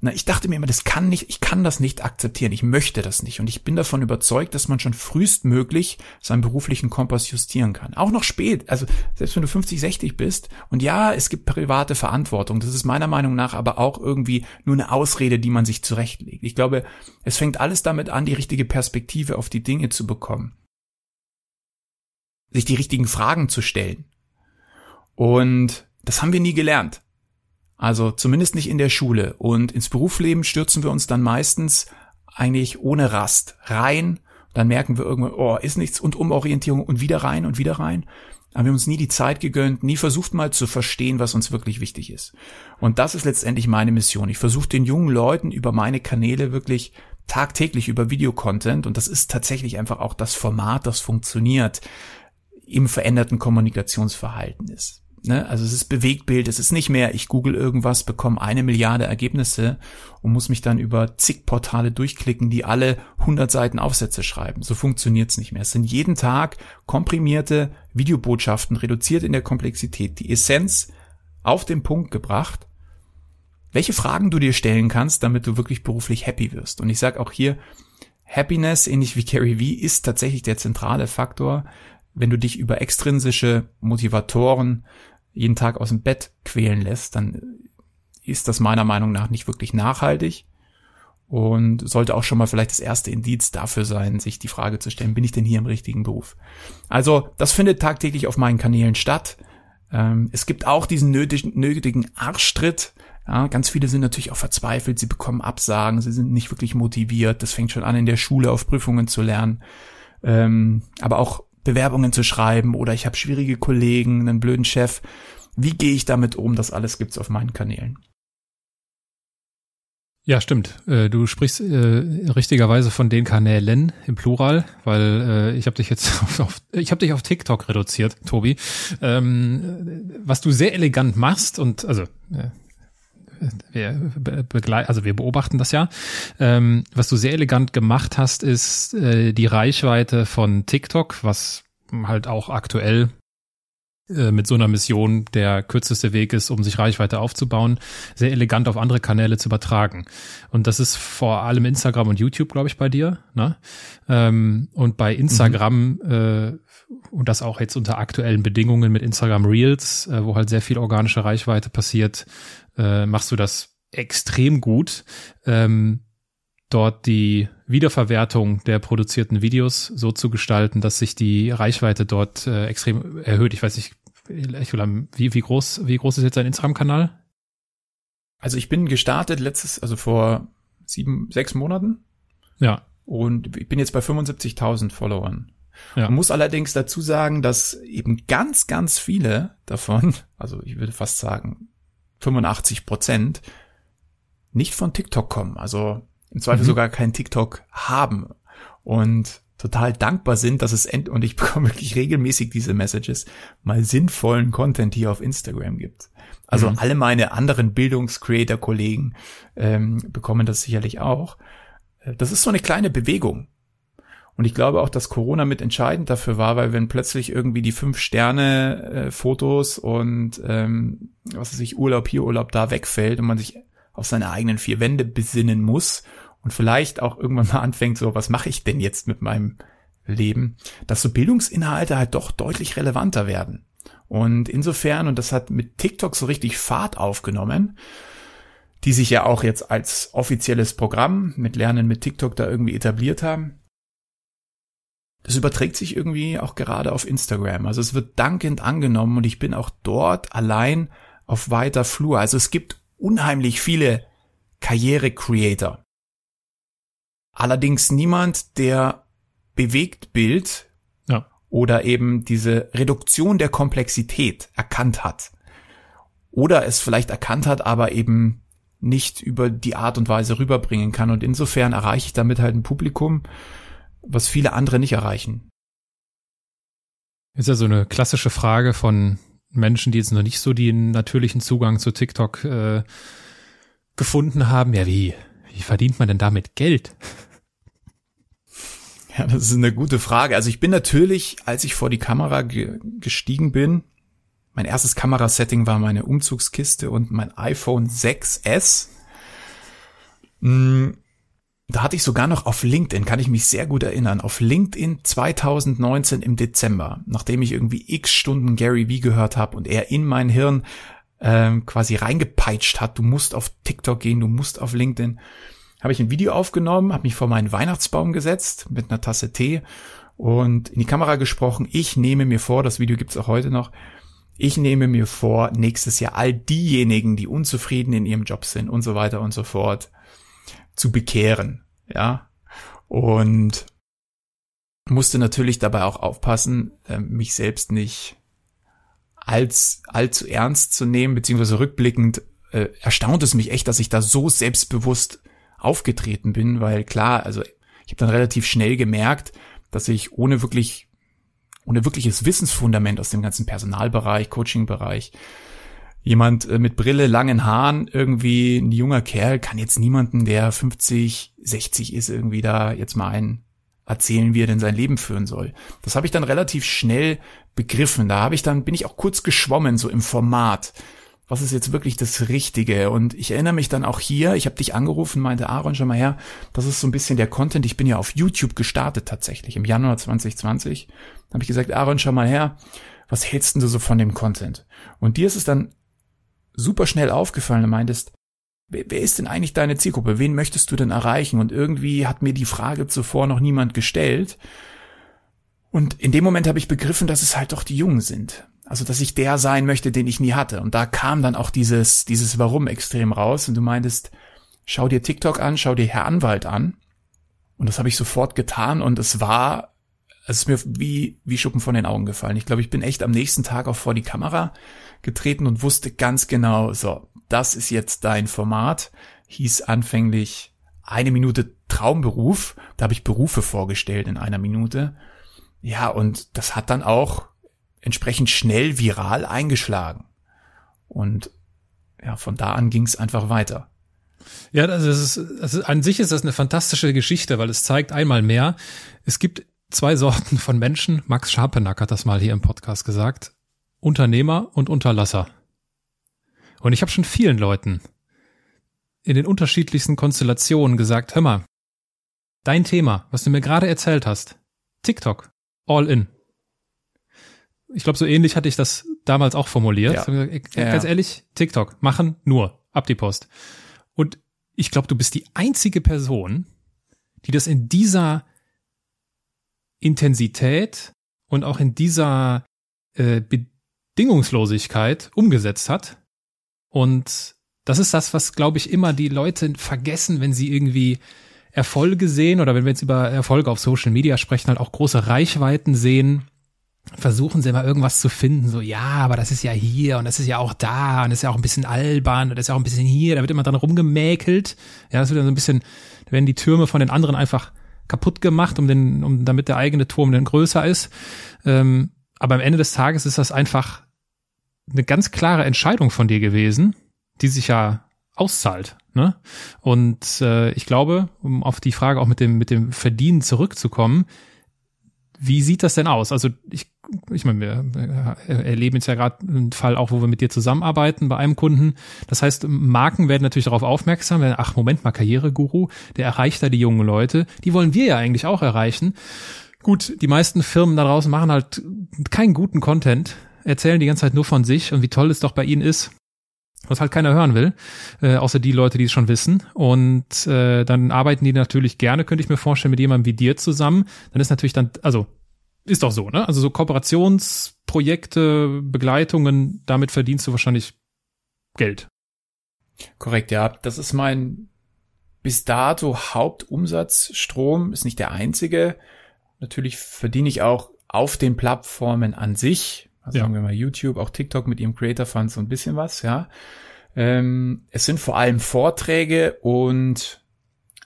Speaker 1: na, ich dachte mir immer, das kann nicht, ich kann das nicht akzeptieren, ich möchte das nicht. Und ich bin davon überzeugt, dass man schon frühestmöglich seinen beruflichen Kompass justieren kann. Auch noch spät, also selbst wenn du 50, 60 bist. Und ja, es gibt private Verantwortung. Das ist meiner Meinung nach aber auch irgendwie nur eine Ausrede, die man sich zurechtlegt. Ich glaube, es fängt alles damit an, die richtige Perspektive auf die Dinge zu bekommen. Sich die richtigen Fragen zu stellen. Und das haben wir nie gelernt. Also zumindest nicht in der Schule. Und ins Berufsleben stürzen wir uns dann meistens eigentlich ohne Rast rein. Dann merken wir irgendwann, oh, ist nichts und Umorientierung und wieder rein und wieder rein. Aber wir haben uns nie die Zeit gegönnt, nie versucht mal zu verstehen, was uns wirklich wichtig ist. Und das ist letztendlich meine Mission. Ich versuche den jungen Leuten über meine Kanäle wirklich tagtäglich über Videocontent und das ist tatsächlich einfach auch das Format, das funktioniert im veränderten Kommunikationsverhalten ist. Ne? Also es ist Bewegtbild, es ist nicht mehr, ich google irgendwas, bekomme eine Milliarde Ergebnisse und muss mich dann über zig Portale durchklicken, die alle 100 Seiten Aufsätze schreiben. So funktioniert's nicht mehr. Es sind jeden Tag komprimierte Videobotschaften, reduziert in der Komplexität, die Essenz auf den Punkt gebracht, welche Fragen du dir stellen kannst, damit du wirklich beruflich happy wirst. Und ich sage auch hier, Happiness, ähnlich wie Carrie V, ist tatsächlich der zentrale Faktor, wenn du dich über extrinsische Motivatoren jeden Tag aus dem Bett quälen lässt, dann ist das meiner Meinung nach nicht wirklich nachhaltig und sollte auch schon mal vielleicht das erste Indiz dafür sein, sich die Frage zu stellen, bin ich denn hier im richtigen Beruf? Also das findet tagtäglich auf meinen Kanälen statt. Ähm, es gibt auch diesen nötigen, Arschtritt. Ja, ganz viele sind natürlich auch verzweifelt, sie bekommen Absagen, sie sind nicht wirklich motiviert. Das fängt schon an in der Schule auf Prüfungen zu lernen. Ähm, aber auch Bewerbungen zu schreiben oder ich habe schwierige Kollegen, einen blöden Chef. Wie gehe ich damit um? Das alles gibt's auf meinen Kanälen.
Speaker 3: Ja, stimmt. Äh, du sprichst äh, richtigerweise von den Kanälen im Plural, weil äh, ich habe dich jetzt auf, ich habe dich auf TikTok reduziert, Tobi. Ähm, was du sehr elegant machst und also äh, wir begleiten, also wir beobachten das ja. Ähm, was du sehr elegant gemacht hast, ist äh, die Reichweite von TikTok, was halt auch aktuell äh, mit so einer Mission der kürzeste Weg ist, um sich Reichweite aufzubauen, sehr elegant auf andere Kanäle zu übertragen. Und das ist vor allem Instagram und YouTube, glaube ich, bei dir. Ne? Ähm, und bei Instagram mhm. äh, und das auch jetzt unter aktuellen Bedingungen mit Instagram Reels, äh, wo halt sehr viel organische Reichweite passiert, äh, machst du das extrem gut. Ähm, dort die Wiederverwertung der produzierten Videos so zu gestalten, dass sich die Reichweite dort äh, extrem erhöht. Ich weiß nicht, wie, wie groß, wie groß ist jetzt dein Instagram-Kanal?
Speaker 1: Also ich bin gestartet letztes, also vor sieben, sechs Monaten.
Speaker 3: Ja.
Speaker 1: Und ich bin jetzt bei 75.000 Followern.
Speaker 3: Ja.
Speaker 1: Man muss allerdings dazu sagen, dass eben ganz, ganz viele davon, also ich würde fast sagen 85 Prozent, nicht von TikTok kommen. Also im Zweifel mhm. sogar kein TikTok haben und total dankbar sind, dass es end und ich bekomme wirklich regelmäßig diese Messages, mal sinnvollen Content hier auf Instagram gibt. Also mhm. alle meine anderen Bildungscreator-Kollegen ähm, bekommen das sicherlich auch. Äh, das ist so eine kleine Bewegung. Und ich glaube auch, dass Corona mit entscheidend dafür war, weil wenn plötzlich irgendwie die fünf Sterne äh, Fotos und ähm, was weiß ich, Urlaub hier, Urlaub da wegfällt und man sich auf seine eigenen vier Wände besinnen muss und vielleicht auch irgendwann mal anfängt, so, was mache ich denn jetzt mit meinem Leben, dass so Bildungsinhalte halt doch deutlich relevanter werden. Und insofern, und das hat mit TikTok so richtig Fahrt aufgenommen, die sich ja auch jetzt als offizielles Programm mit Lernen mit TikTok da irgendwie etabliert haben, das überträgt sich irgendwie auch gerade auf Instagram. Also es wird dankend angenommen und ich bin auch dort allein auf weiter Flur. Also es gibt unheimlich viele Karriere-Creator. Allerdings niemand, der bewegt Bild ja. oder eben diese Reduktion der Komplexität erkannt hat. Oder es vielleicht erkannt hat, aber eben nicht über die Art und Weise rüberbringen kann. Und insofern erreiche ich damit halt ein Publikum, was viele andere nicht erreichen.
Speaker 3: Ist ja so eine klassische Frage von Menschen, die jetzt noch nicht so den natürlichen Zugang zu TikTok äh, gefunden haben. Ja, wie, wie verdient man denn damit Geld?
Speaker 1: Ja, das ist eine gute Frage. Also ich bin natürlich, als ich vor die Kamera ge gestiegen bin, mein erstes Kamerasetting war meine Umzugskiste und mein iPhone 6S. Hm, da hatte ich sogar noch auf LinkedIn, kann ich mich sehr gut erinnern, auf LinkedIn 2019 im Dezember, nachdem ich irgendwie x Stunden Gary Vee gehört habe und er in mein Hirn ähm, quasi reingepeitscht hat, du musst auf TikTok gehen, du musst auf LinkedIn, habe ich ein Video aufgenommen, habe mich vor meinen Weihnachtsbaum gesetzt mit einer Tasse Tee und in die Kamera gesprochen, ich nehme mir vor, das Video gibt's auch heute noch, ich nehme mir vor, nächstes Jahr all diejenigen, die unzufrieden in ihrem Job sind und so weiter und so fort, zu bekehren, ja. Und musste natürlich dabei auch aufpassen, äh, mich selbst nicht als allzu ernst zu nehmen, beziehungsweise rückblickend äh, erstaunt es mich echt, dass ich da so selbstbewusst aufgetreten bin, weil klar, also ich habe dann relativ schnell gemerkt, dass ich ohne wirklich ohne wirkliches Wissensfundament aus dem ganzen Personalbereich, Coachingbereich jemand äh, mit Brille, langen Haaren, irgendwie ein junger Kerl, kann jetzt niemanden, der 50, 60 ist, irgendwie da jetzt mal einen erzählen, wie er denn sein Leben führen soll. Das habe ich dann relativ schnell begriffen. Da habe ich dann, bin ich auch kurz geschwommen, so im Format. Was ist jetzt wirklich das Richtige? Und ich erinnere mich dann auch hier, ich habe dich angerufen, meinte Aaron schon mal her, das ist so ein bisschen der Content. Ich bin ja auf YouTube gestartet tatsächlich im Januar 2020. Da habe ich gesagt, Aaron, schau mal her, was hältst du so von dem Content? Und dir ist es dann super schnell aufgefallen. Du meintest, wer, wer ist denn eigentlich deine Zielgruppe? Wen möchtest du denn erreichen? Und irgendwie hat mir die Frage zuvor noch niemand gestellt. Und in dem Moment habe ich begriffen, dass es halt doch die Jungen sind. Also, dass ich der sein möchte, den ich nie hatte. Und da kam dann auch dieses, dieses Warum extrem raus. Und du meintest, schau dir TikTok an, schau dir Herr Anwalt an. Und das habe ich sofort getan. Und es war, es ist mir wie, wie Schuppen von den Augen gefallen. Ich glaube, ich bin echt am nächsten Tag auch vor die Kamera getreten und wusste ganz genau, so, das ist jetzt dein Format. Hieß anfänglich eine Minute Traumberuf. Da habe ich Berufe vorgestellt in einer Minute. Ja, und das hat dann auch entsprechend schnell viral eingeschlagen. Und ja, von da an ging es einfach weiter.
Speaker 3: Ja, das ist, das ist, an sich ist das eine fantastische Geschichte, weil es zeigt einmal mehr, es gibt zwei Sorten von Menschen. Max Scharpenack hat das mal hier im Podcast gesagt. Unternehmer und Unterlasser. Und ich habe schon vielen Leuten in den unterschiedlichsten Konstellationen gesagt, hör mal, dein Thema, was du mir gerade erzählt hast, TikTok, all in. Ich glaube, so ähnlich hatte ich das damals auch formuliert. Ja. Gesagt, ganz ja. ehrlich, TikTok, machen nur, ab die Post. Und ich glaube, du bist die einzige Person, die das in dieser Intensität und auch in dieser äh, Bedingungslosigkeit umgesetzt hat. Und das ist das, was, glaube ich, immer die Leute vergessen, wenn sie irgendwie Erfolge sehen oder wenn wir jetzt über Erfolge auf Social Media sprechen, halt auch große Reichweiten sehen, versuchen sie immer irgendwas zu finden, so, ja, aber das ist ja hier und das ist ja auch da und das ist ja auch ein bisschen albern und das ist ja auch ein bisschen hier, da wird immer dran rumgemäkelt. Ja, das wird dann so ein bisschen, da werden die Türme von den anderen einfach kaputt gemacht, um den, um damit der eigene Turm dann größer ist. Ähm, aber am Ende des Tages ist das einfach eine ganz klare Entscheidung von dir gewesen, die sich ja auszahlt. Ne? Und äh, ich glaube, um auf die Frage auch mit dem mit dem Verdienen zurückzukommen, wie sieht das denn aus? Also ich, ich meine, wir erleben jetzt ja gerade einen Fall auch, wo wir mit dir zusammenarbeiten bei einem Kunden. Das heißt, Marken werden natürlich darauf aufmerksam, werden, ach Moment mal, Karriereguru, der erreicht da die jungen Leute. Die wollen wir ja eigentlich auch erreichen. Gut, die meisten Firmen da draußen machen halt keinen guten Content, erzählen die ganze Zeit nur von sich und wie toll es doch bei ihnen ist was halt keiner hören will, äh, außer die Leute, die es schon wissen. Und äh, dann arbeiten die natürlich gerne, könnte ich mir vorstellen, mit jemandem wie dir zusammen. Dann ist natürlich dann, also ist doch so, ne? Also so Kooperationsprojekte, Begleitungen, damit verdienst du wahrscheinlich Geld.
Speaker 1: Korrekt, ja. Das ist mein bis dato Hauptumsatzstrom, ist nicht der einzige. Natürlich verdiene ich auch auf den Plattformen an sich also ja. sagen wir mal YouTube, auch TikTok mit ihrem Creator Fund so ein bisschen was, ja. Ähm, es sind vor allem Vorträge und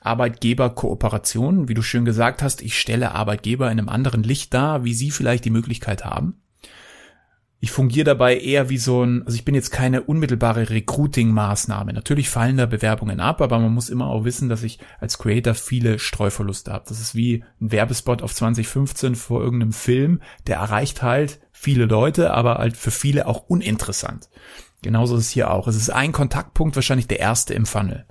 Speaker 1: Arbeitgeberkooperation. Wie du schön gesagt hast, ich stelle Arbeitgeber in einem anderen Licht dar, wie sie vielleicht die Möglichkeit haben. Ich fungiere dabei eher wie so ein, also ich bin jetzt keine unmittelbare Recruiting-Maßnahme. Natürlich fallen da Bewerbungen ab, aber man muss immer auch wissen, dass ich als Creator viele Streuverluste habe. Das ist wie ein Werbespot auf 2015 vor irgendeinem Film, der erreicht halt viele Leute, aber halt für viele auch uninteressant. Genauso ist es hier auch. Es ist ein Kontaktpunkt, wahrscheinlich der erste im Funnel.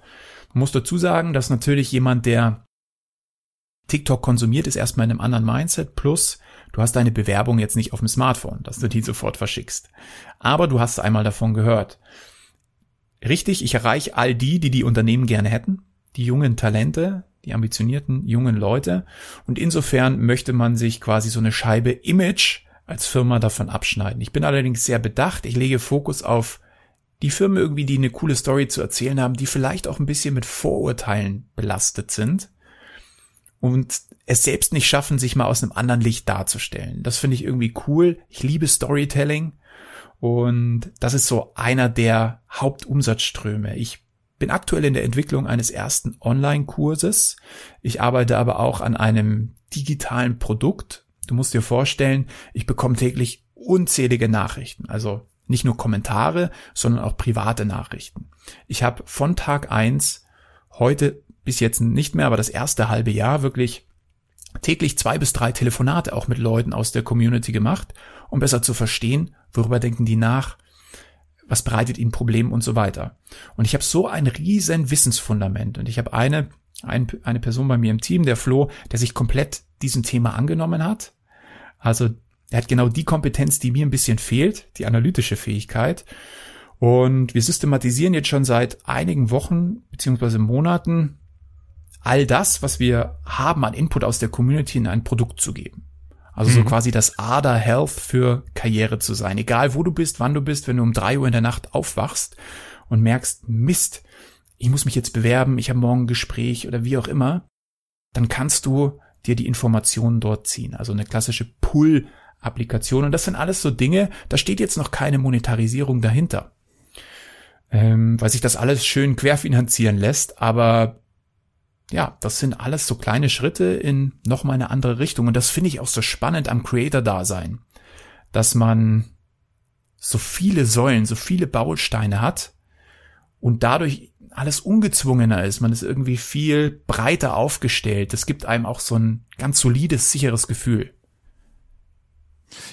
Speaker 1: Man muss dazu sagen, dass natürlich jemand, der TikTok konsumiert, ist erstmal in einem anderen Mindset. Plus, du hast deine Bewerbung jetzt nicht auf dem Smartphone, dass du die sofort verschickst. Aber du hast einmal davon gehört. Richtig, ich erreiche all die, die die Unternehmen gerne hätten. Die jungen Talente, die ambitionierten jungen Leute. Und insofern möchte man sich quasi so eine Scheibe Image als Firma davon abschneiden. Ich bin allerdings sehr bedacht. Ich lege Fokus auf die Firmen irgendwie, die eine coole Story zu erzählen haben, die vielleicht auch ein bisschen mit Vorurteilen belastet sind und es selbst nicht schaffen, sich mal aus einem anderen Licht darzustellen. Das finde ich irgendwie cool. Ich liebe Storytelling und das ist so einer der Hauptumsatzströme. Ich bin aktuell in der Entwicklung eines ersten Online-Kurses. Ich arbeite aber auch an einem digitalen Produkt. Du musst dir vorstellen, ich bekomme täglich unzählige Nachrichten. Also nicht nur Kommentare, sondern auch private Nachrichten. Ich habe von Tag eins heute bis jetzt nicht mehr, aber das erste halbe Jahr wirklich täglich zwei bis drei Telefonate auch mit Leuten aus der Community gemacht, um besser zu verstehen, worüber denken die nach, was bereitet ihnen Probleme und so weiter. Und ich habe so ein riesen Wissensfundament und ich habe eine, ein, eine Person bei mir im Team, der Flo, der sich komplett diesem Thema angenommen hat. Also er hat genau die Kompetenz, die mir ein bisschen fehlt, die analytische Fähigkeit. Und wir systematisieren jetzt schon seit einigen Wochen beziehungsweise Monaten all das, was wir haben an Input aus der Community in ein Produkt zu geben. Also so mhm. quasi das ADA Health für Karriere zu sein. Egal wo du bist, wann du bist, wenn du um drei Uhr in der Nacht aufwachst und merkst, Mist, ich muss mich jetzt bewerben, ich habe morgen ein Gespräch oder wie auch immer, dann kannst du dir die Informationen dort ziehen. Also eine klassische Pull Applikation. Und das sind alles so Dinge, da steht jetzt noch keine Monetarisierung dahinter. Ähm, weil sich das alles schön querfinanzieren lässt, aber ja, das sind alles so kleine Schritte in nochmal eine andere Richtung. Und das finde ich auch so spannend am Creator-Dasein, dass man so viele Säulen, so viele Bausteine hat und dadurch alles ungezwungener ist. Man ist irgendwie viel breiter aufgestellt. Es gibt einem auch so ein ganz solides, sicheres Gefühl.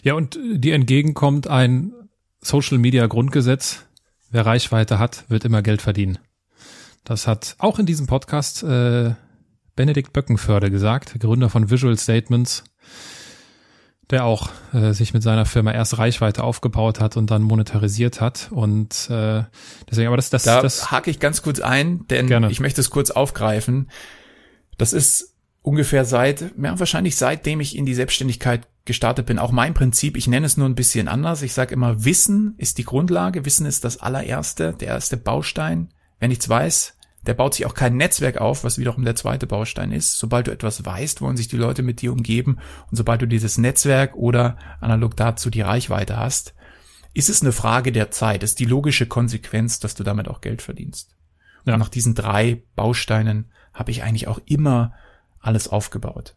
Speaker 3: Ja, und dir entgegenkommt ein Social Media Grundgesetz. Wer Reichweite hat, wird immer Geld verdienen. Das hat auch in diesem Podcast äh, Benedikt Böckenförde gesagt, Gründer von Visual Statements, der auch äh, sich mit seiner Firma erst Reichweite aufgebaut hat und dann monetarisiert hat. Und äh, deswegen, aber das, das,
Speaker 1: da
Speaker 3: das
Speaker 1: hake ich ganz kurz ein, denn gerne. ich möchte es kurz aufgreifen. Das ist ungefähr seit, ja, wahrscheinlich seitdem ich in die Selbstständigkeit gestartet bin. Auch mein Prinzip, ich nenne es nur ein bisschen anders. Ich sage immer, Wissen ist die Grundlage, Wissen ist das allererste, der erste Baustein. Wer nichts weiß, der baut sich auch kein Netzwerk auf, was wiederum der zweite Baustein ist. Sobald du etwas weißt, wollen sich die Leute mit dir umgeben und sobald du dieses Netzwerk oder analog dazu die Reichweite hast, ist es eine Frage der Zeit, ist die logische Konsequenz, dass du damit auch Geld verdienst. Ja. Und nach diesen drei Bausteinen habe ich eigentlich auch immer alles aufgebaut.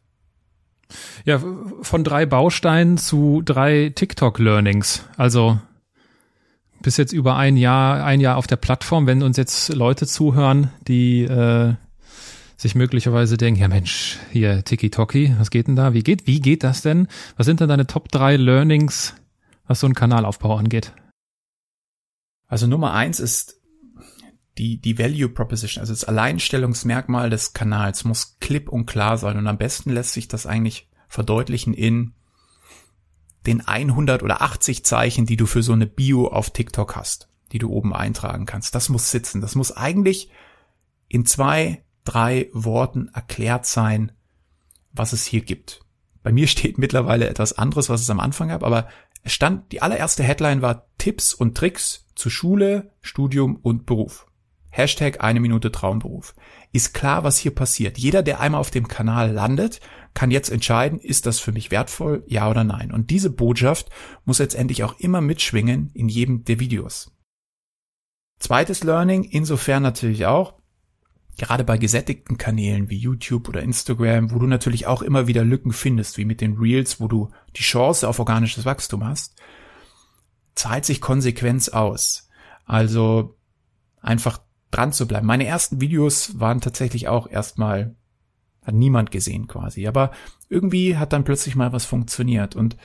Speaker 3: Ja, von drei Bausteinen zu drei TikTok-Learnings. Also bis jetzt über ein Jahr, ein Jahr auf der Plattform, wenn uns jetzt Leute zuhören, die äh, sich möglicherweise denken, ja Mensch, hier Tiki-Toki, was geht denn da? Wie geht, wie geht das denn? Was sind denn deine Top drei Learnings, was so einen Kanalaufbau angeht?
Speaker 1: Also Nummer eins ist die, die Value Proposition, also das Alleinstellungsmerkmal des Kanals muss klipp und klar sein und am besten lässt sich das eigentlich verdeutlichen in den 100 oder 80 Zeichen, die du für so eine Bio auf TikTok hast, die du oben eintragen kannst. Das muss sitzen. Das muss eigentlich in zwei, drei Worten erklärt sein, was es hier gibt. Bei mir steht mittlerweile etwas anderes, was es am Anfang gab, aber es stand, die allererste Headline war Tipps und Tricks zu Schule, Studium und Beruf. Hashtag eine Minute Traumberuf. Ist klar, was hier passiert. Jeder, der einmal auf dem Kanal landet, kann jetzt entscheiden, ist das für mich wertvoll, ja oder nein. Und diese Botschaft muss letztendlich auch immer mitschwingen in jedem der Videos. Zweites Learning, insofern natürlich auch, gerade bei gesättigten Kanälen wie YouTube oder Instagram, wo du natürlich auch immer wieder Lücken findest, wie mit den Reels, wo du die Chance auf organisches Wachstum hast, zahlt sich Konsequenz aus. Also einfach dran zu bleiben. Meine ersten Videos waren tatsächlich auch erstmal, hat niemand gesehen quasi, aber irgendwie hat dann plötzlich mal was funktioniert und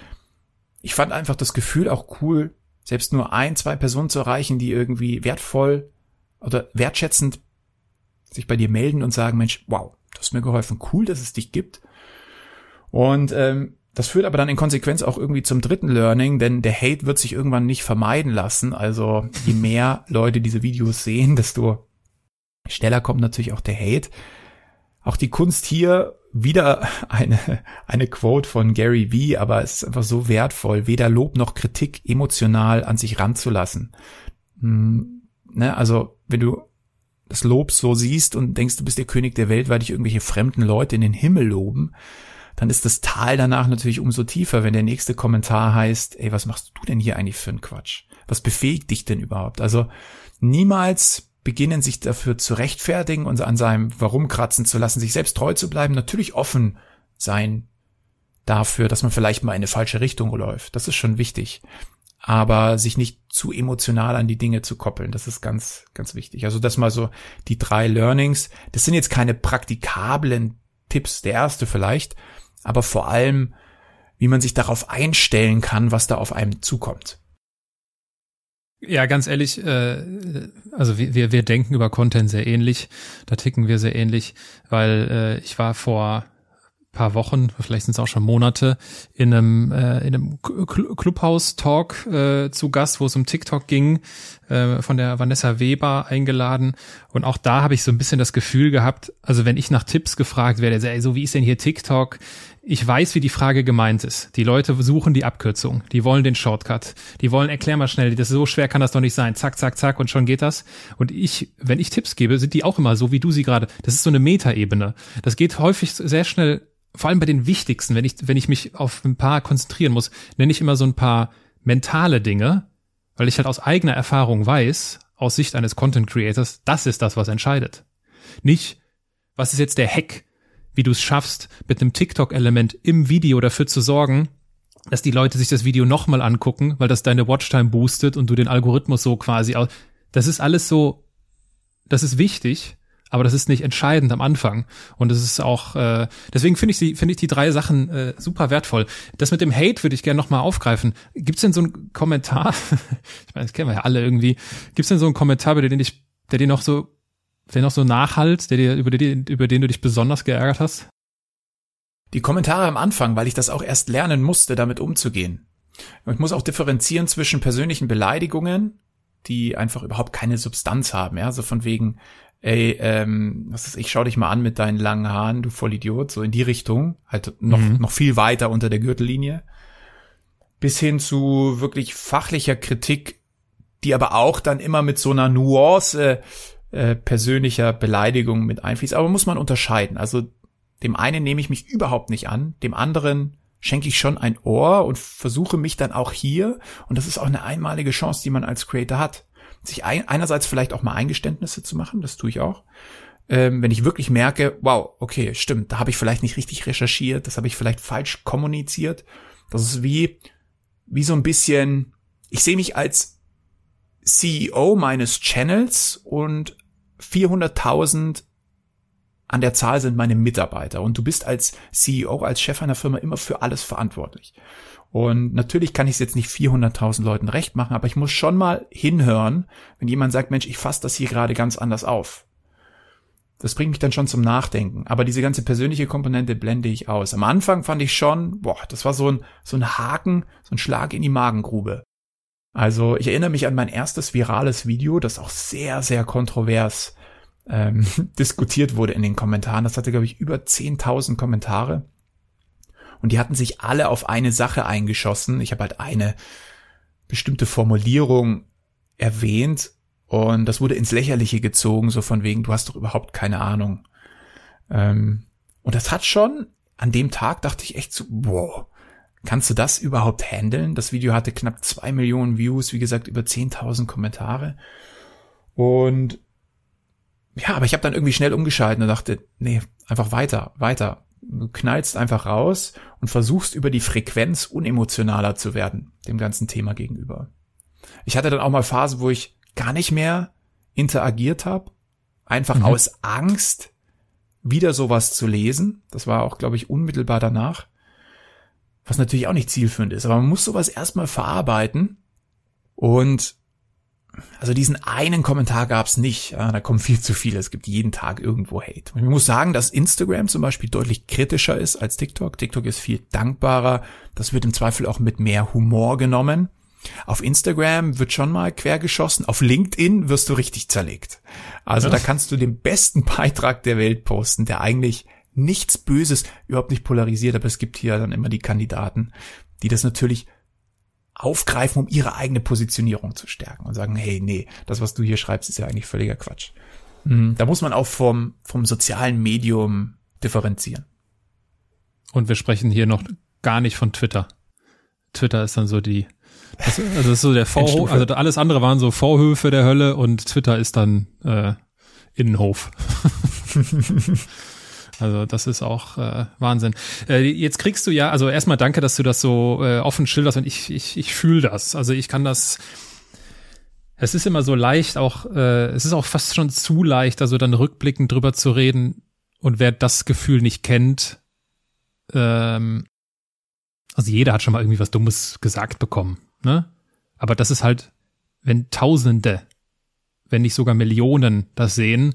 Speaker 1: ich fand einfach das Gefühl auch cool, selbst nur ein, zwei Personen zu erreichen, die irgendwie wertvoll oder wertschätzend sich bei dir melden und sagen, Mensch, wow, du hast mir geholfen, cool, dass es dich gibt. Und ähm, das führt aber dann in Konsequenz auch irgendwie zum dritten Learning, denn der Hate wird sich irgendwann nicht vermeiden lassen. Also je mehr Leute diese Videos sehen, desto schneller kommt natürlich auch der Hate. Auch die Kunst hier wieder eine, eine Quote von Gary Vee, aber es ist einfach so wertvoll, weder Lob noch Kritik emotional an sich ranzulassen. Hm, ne, also wenn du das Lob so siehst und denkst, du bist der König der Welt, weil dich irgendwelche fremden Leute in den Himmel loben, dann ist das Tal danach natürlich umso tiefer, wenn der nächste Kommentar heißt, ey, was machst du denn hier eigentlich für einen Quatsch? Was befähigt dich denn überhaupt? Also niemals beginnen, sich dafür zu rechtfertigen und an seinem Warum kratzen zu lassen, sich selbst treu zu bleiben, natürlich offen sein dafür, dass man vielleicht mal in eine falsche Richtung läuft. Das ist schon wichtig aber sich nicht zu emotional an die Dinge zu koppeln. Das ist ganz, ganz wichtig. Also das mal so die drei Learnings. Das sind jetzt keine praktikablen Tipps, der erste vielleicht, aber vor allem, wie man sich darauf einstellen kann, was da auf einem zukommt.
Speaker 3: Ja, ganz ehrlich, äh, also wir, wir denken über Content sehr ähnlich, da ticken wir sehr ähnlich, weil äh, ich war vor paar Wochen, vielleicht sind es auch schon Monate, in einem, äh, in einem Clubhouse-Talk äh, zu Gast, wo es um TikTok ging, äh, von der Vanessa Weber eingeladen. Und auch da habe ich so ein bisschen das Gefühl gehabt, also wenn ich nach Tipps gefragt werde, so, ey, so wie ist denn hier TikTok? Ich weiß, wie die Frage gemeint ist. Die Leute suchen die Abkürzung, die wollen den Shortcut, die wollen, erklär mal schnell, das ist so schwer kann das doch nicht sein. Zack, zack, zack und schon geht das. Und ich, wenn ich Tipps gebe, sind die auch immer so, wie du sie gerade. Das ist so eine Metaebene. Das geht häufig sehr schnell vor allem bei den wichtigsten, wenn ich, wenn ich mich auf ein paar konzentrieren muss, nenne ich immer so ein paar mentale Dinge, weil ich halt aus eigener Erfahrung weiß, aus Sicht eines Content Creators, das ist das, was entscheidet. Nicht, was ist jetzt der Hack, wie du es schaffst, mit einem TikTok-Element im Video dafür zu sorgen, dass die Leute sich das Video nochmal angucken, weil das deine Watchtime boostet und du den Algorithmus so quasi aus. Das ist alles so, das ist wichtig, aber das ist nicht entscheidend am Anfang. Und es ist auch, äh, deswegen finde ich sie, finde ich die drei Sachen äh, super wertvoll. Das mit dem Hate würde ich gerne nochmal aufgreifen. Gibt's denn so einen Kommentar? ich meine, das kennen wir ja alle irgendwie. Gibt's denn so einen Kommentar, über den dich, der dir noch so, der noch so nachhalt, der dir, über den, über den du dich besonders geärgert hast?
Speaker 1: Die Kommentare am Anfang, weil ich das auch erst lernen musste, damit umzugehen. Und ich muss auch differenzieren zwischen persönlichen Beleidigungen, die einfach überhaupt keine Substanz haben, ja, so von wegen, ey, ähm, was ist, ich schau dich mal an mit deinen langen Haaren, du Vollidiot, so in die Richtung, halt noch, mhm. noch viel weiter unter der Gürtellinie, bis hin zu wirklich fachlicher Kritik, die aber auch dann immer mit so einer Nuance äh, persönlicher Beleidigung mit einfließt. Aber muss man unterscheiden. Also dem einen nehme ich mich überhaupt nicht an, dem anderen schenke ich schon ein Ohr und versuche mich dann auch hier, und das ist auch eine einmalige Chance, die man als Creator hat, sich ein, einerseits vielleicht auch mal Eingeständnisse zu machen, das tue ich auch. Ähm, wenn ich wirklich merke, wow, okay, stimmt, da habe ich vielleicht nicht richtig recherchiert, das habe ich vielleicht falsch kommuniziert. Das ist wie, wie so ein bisschen, ich sehe mich als CEO meines Channels und 400.000 an der Zahl sind meine Mitarbeiter und du bist als CEO, als Chef einer Firma immer für alles verantwortlich. Und natürlich kann ich es jetzt nicht 400.000 Leuten recht machen, aber ich muss schon mal hinhören, wenn jemand sagt, Mensch, ich fasse das hier gerade ganz anders auf. Das bringt mich dann schon zum Nachdenken. Aber diese ganze persönliche Komponente blende ich aus. Am Anfang fand ich schon, boah, das war so ein, so ein Haken, so ein Schlag in die Magengrube. Also ich erinnere mich an mein erstes virales Video, das auch sehr, sehr kontrovers ähm, diskutiert wurde in den Kommentaren. Das hatte, glaube ich, über 10.000 Kommentare. Und die hatten sich alle auf eine Sache eingeschossen. Ich habe halt eine bestimmte Formulierung erwähnt und das wurde ins Lächerliche gezogen, so von wegen, du hast doch überhaupt keine Ahnung. Ähm, und das hat schon, an dem Tag dachte ich echt so, wow, kannst du das überhaupt handeln? Das Video hatte knapp zwei Millionen Views, wie gesagt, über 10.000 Kommentare. Und ja, aber ich habe dann irgendwie schnell umgeschalten und dachte, nee, einfach weiter, weiter. Du knallst einfach raus und versuchst über die Frequenz unemotionaler zu werden, dem ganzen Thema gegenüber. Ich hatte dann auch mal Phasen, wo ich gar nicht mehr interagiert habe, einfach mhm. aus Angst, wieder sowas zu lesen. Das war auch, glaube ich, unmittelbar danach. Was natürlich auch nicht zielführend ist, aber man muss sowas erstmal verarbeiten und also diesen einen Kommentar gab's nicht. Ja, da kommen viel zu viele. Es gibt jeden Tag irgendwo Hate. Und ich muss sagen, dass Instagram zum Beispiel deutlich kritischer ist als TikTok. TikTok ist viel dankbarer. Das wird im Zweifel auch mit mehr Humor genommen. Auf Instagram wird schon mal quergeschossen. Auf LinkedIn wirst du richtig zerlegt. Also ja. da kannst du den besten Beitrag der Welt posten, der eigentlich nichts Böses, überhaupt nicht polarisiert, aber es gibt hier dann immer die Kandidaten, die das natürlich aufgreifen, um ihre eigene Positionierung zu stärken und sagen, hey, nee, das, was du hier schreibst, ist ja eigentlich völliger Quatsch. Mhm. Da muss man auch vom, vom sozialen Medium differenzieren.
Speaker 3: Und wir sprechen hier noch gar nicht von Twitter. Twitter ist dann so die, das, also das ist so der Vorhof, also alles andere waren so Vorhöfe der Hölle und Twitter ist dann äh, Innenhof. Also das ist auch äh, Wahnsinn. Äh, jetzt kriegst du ja, also erstmal danke, dass du das so äh, offen schilderst und ich, ich, ich fühle das. Also ich kann das. Es ist immer so leicht, auch äh, es ist auch fast schon zu leicht, also dann rückblickend drüber zu reden. Und wer das Gefühl nicht kennt, ähm, also jeder hat schon mal irgendwie was Dummes gesagt bekommen, ne? Aber das ist halt, wenn Tausende, wenn nicht sogar Millionen das sehen,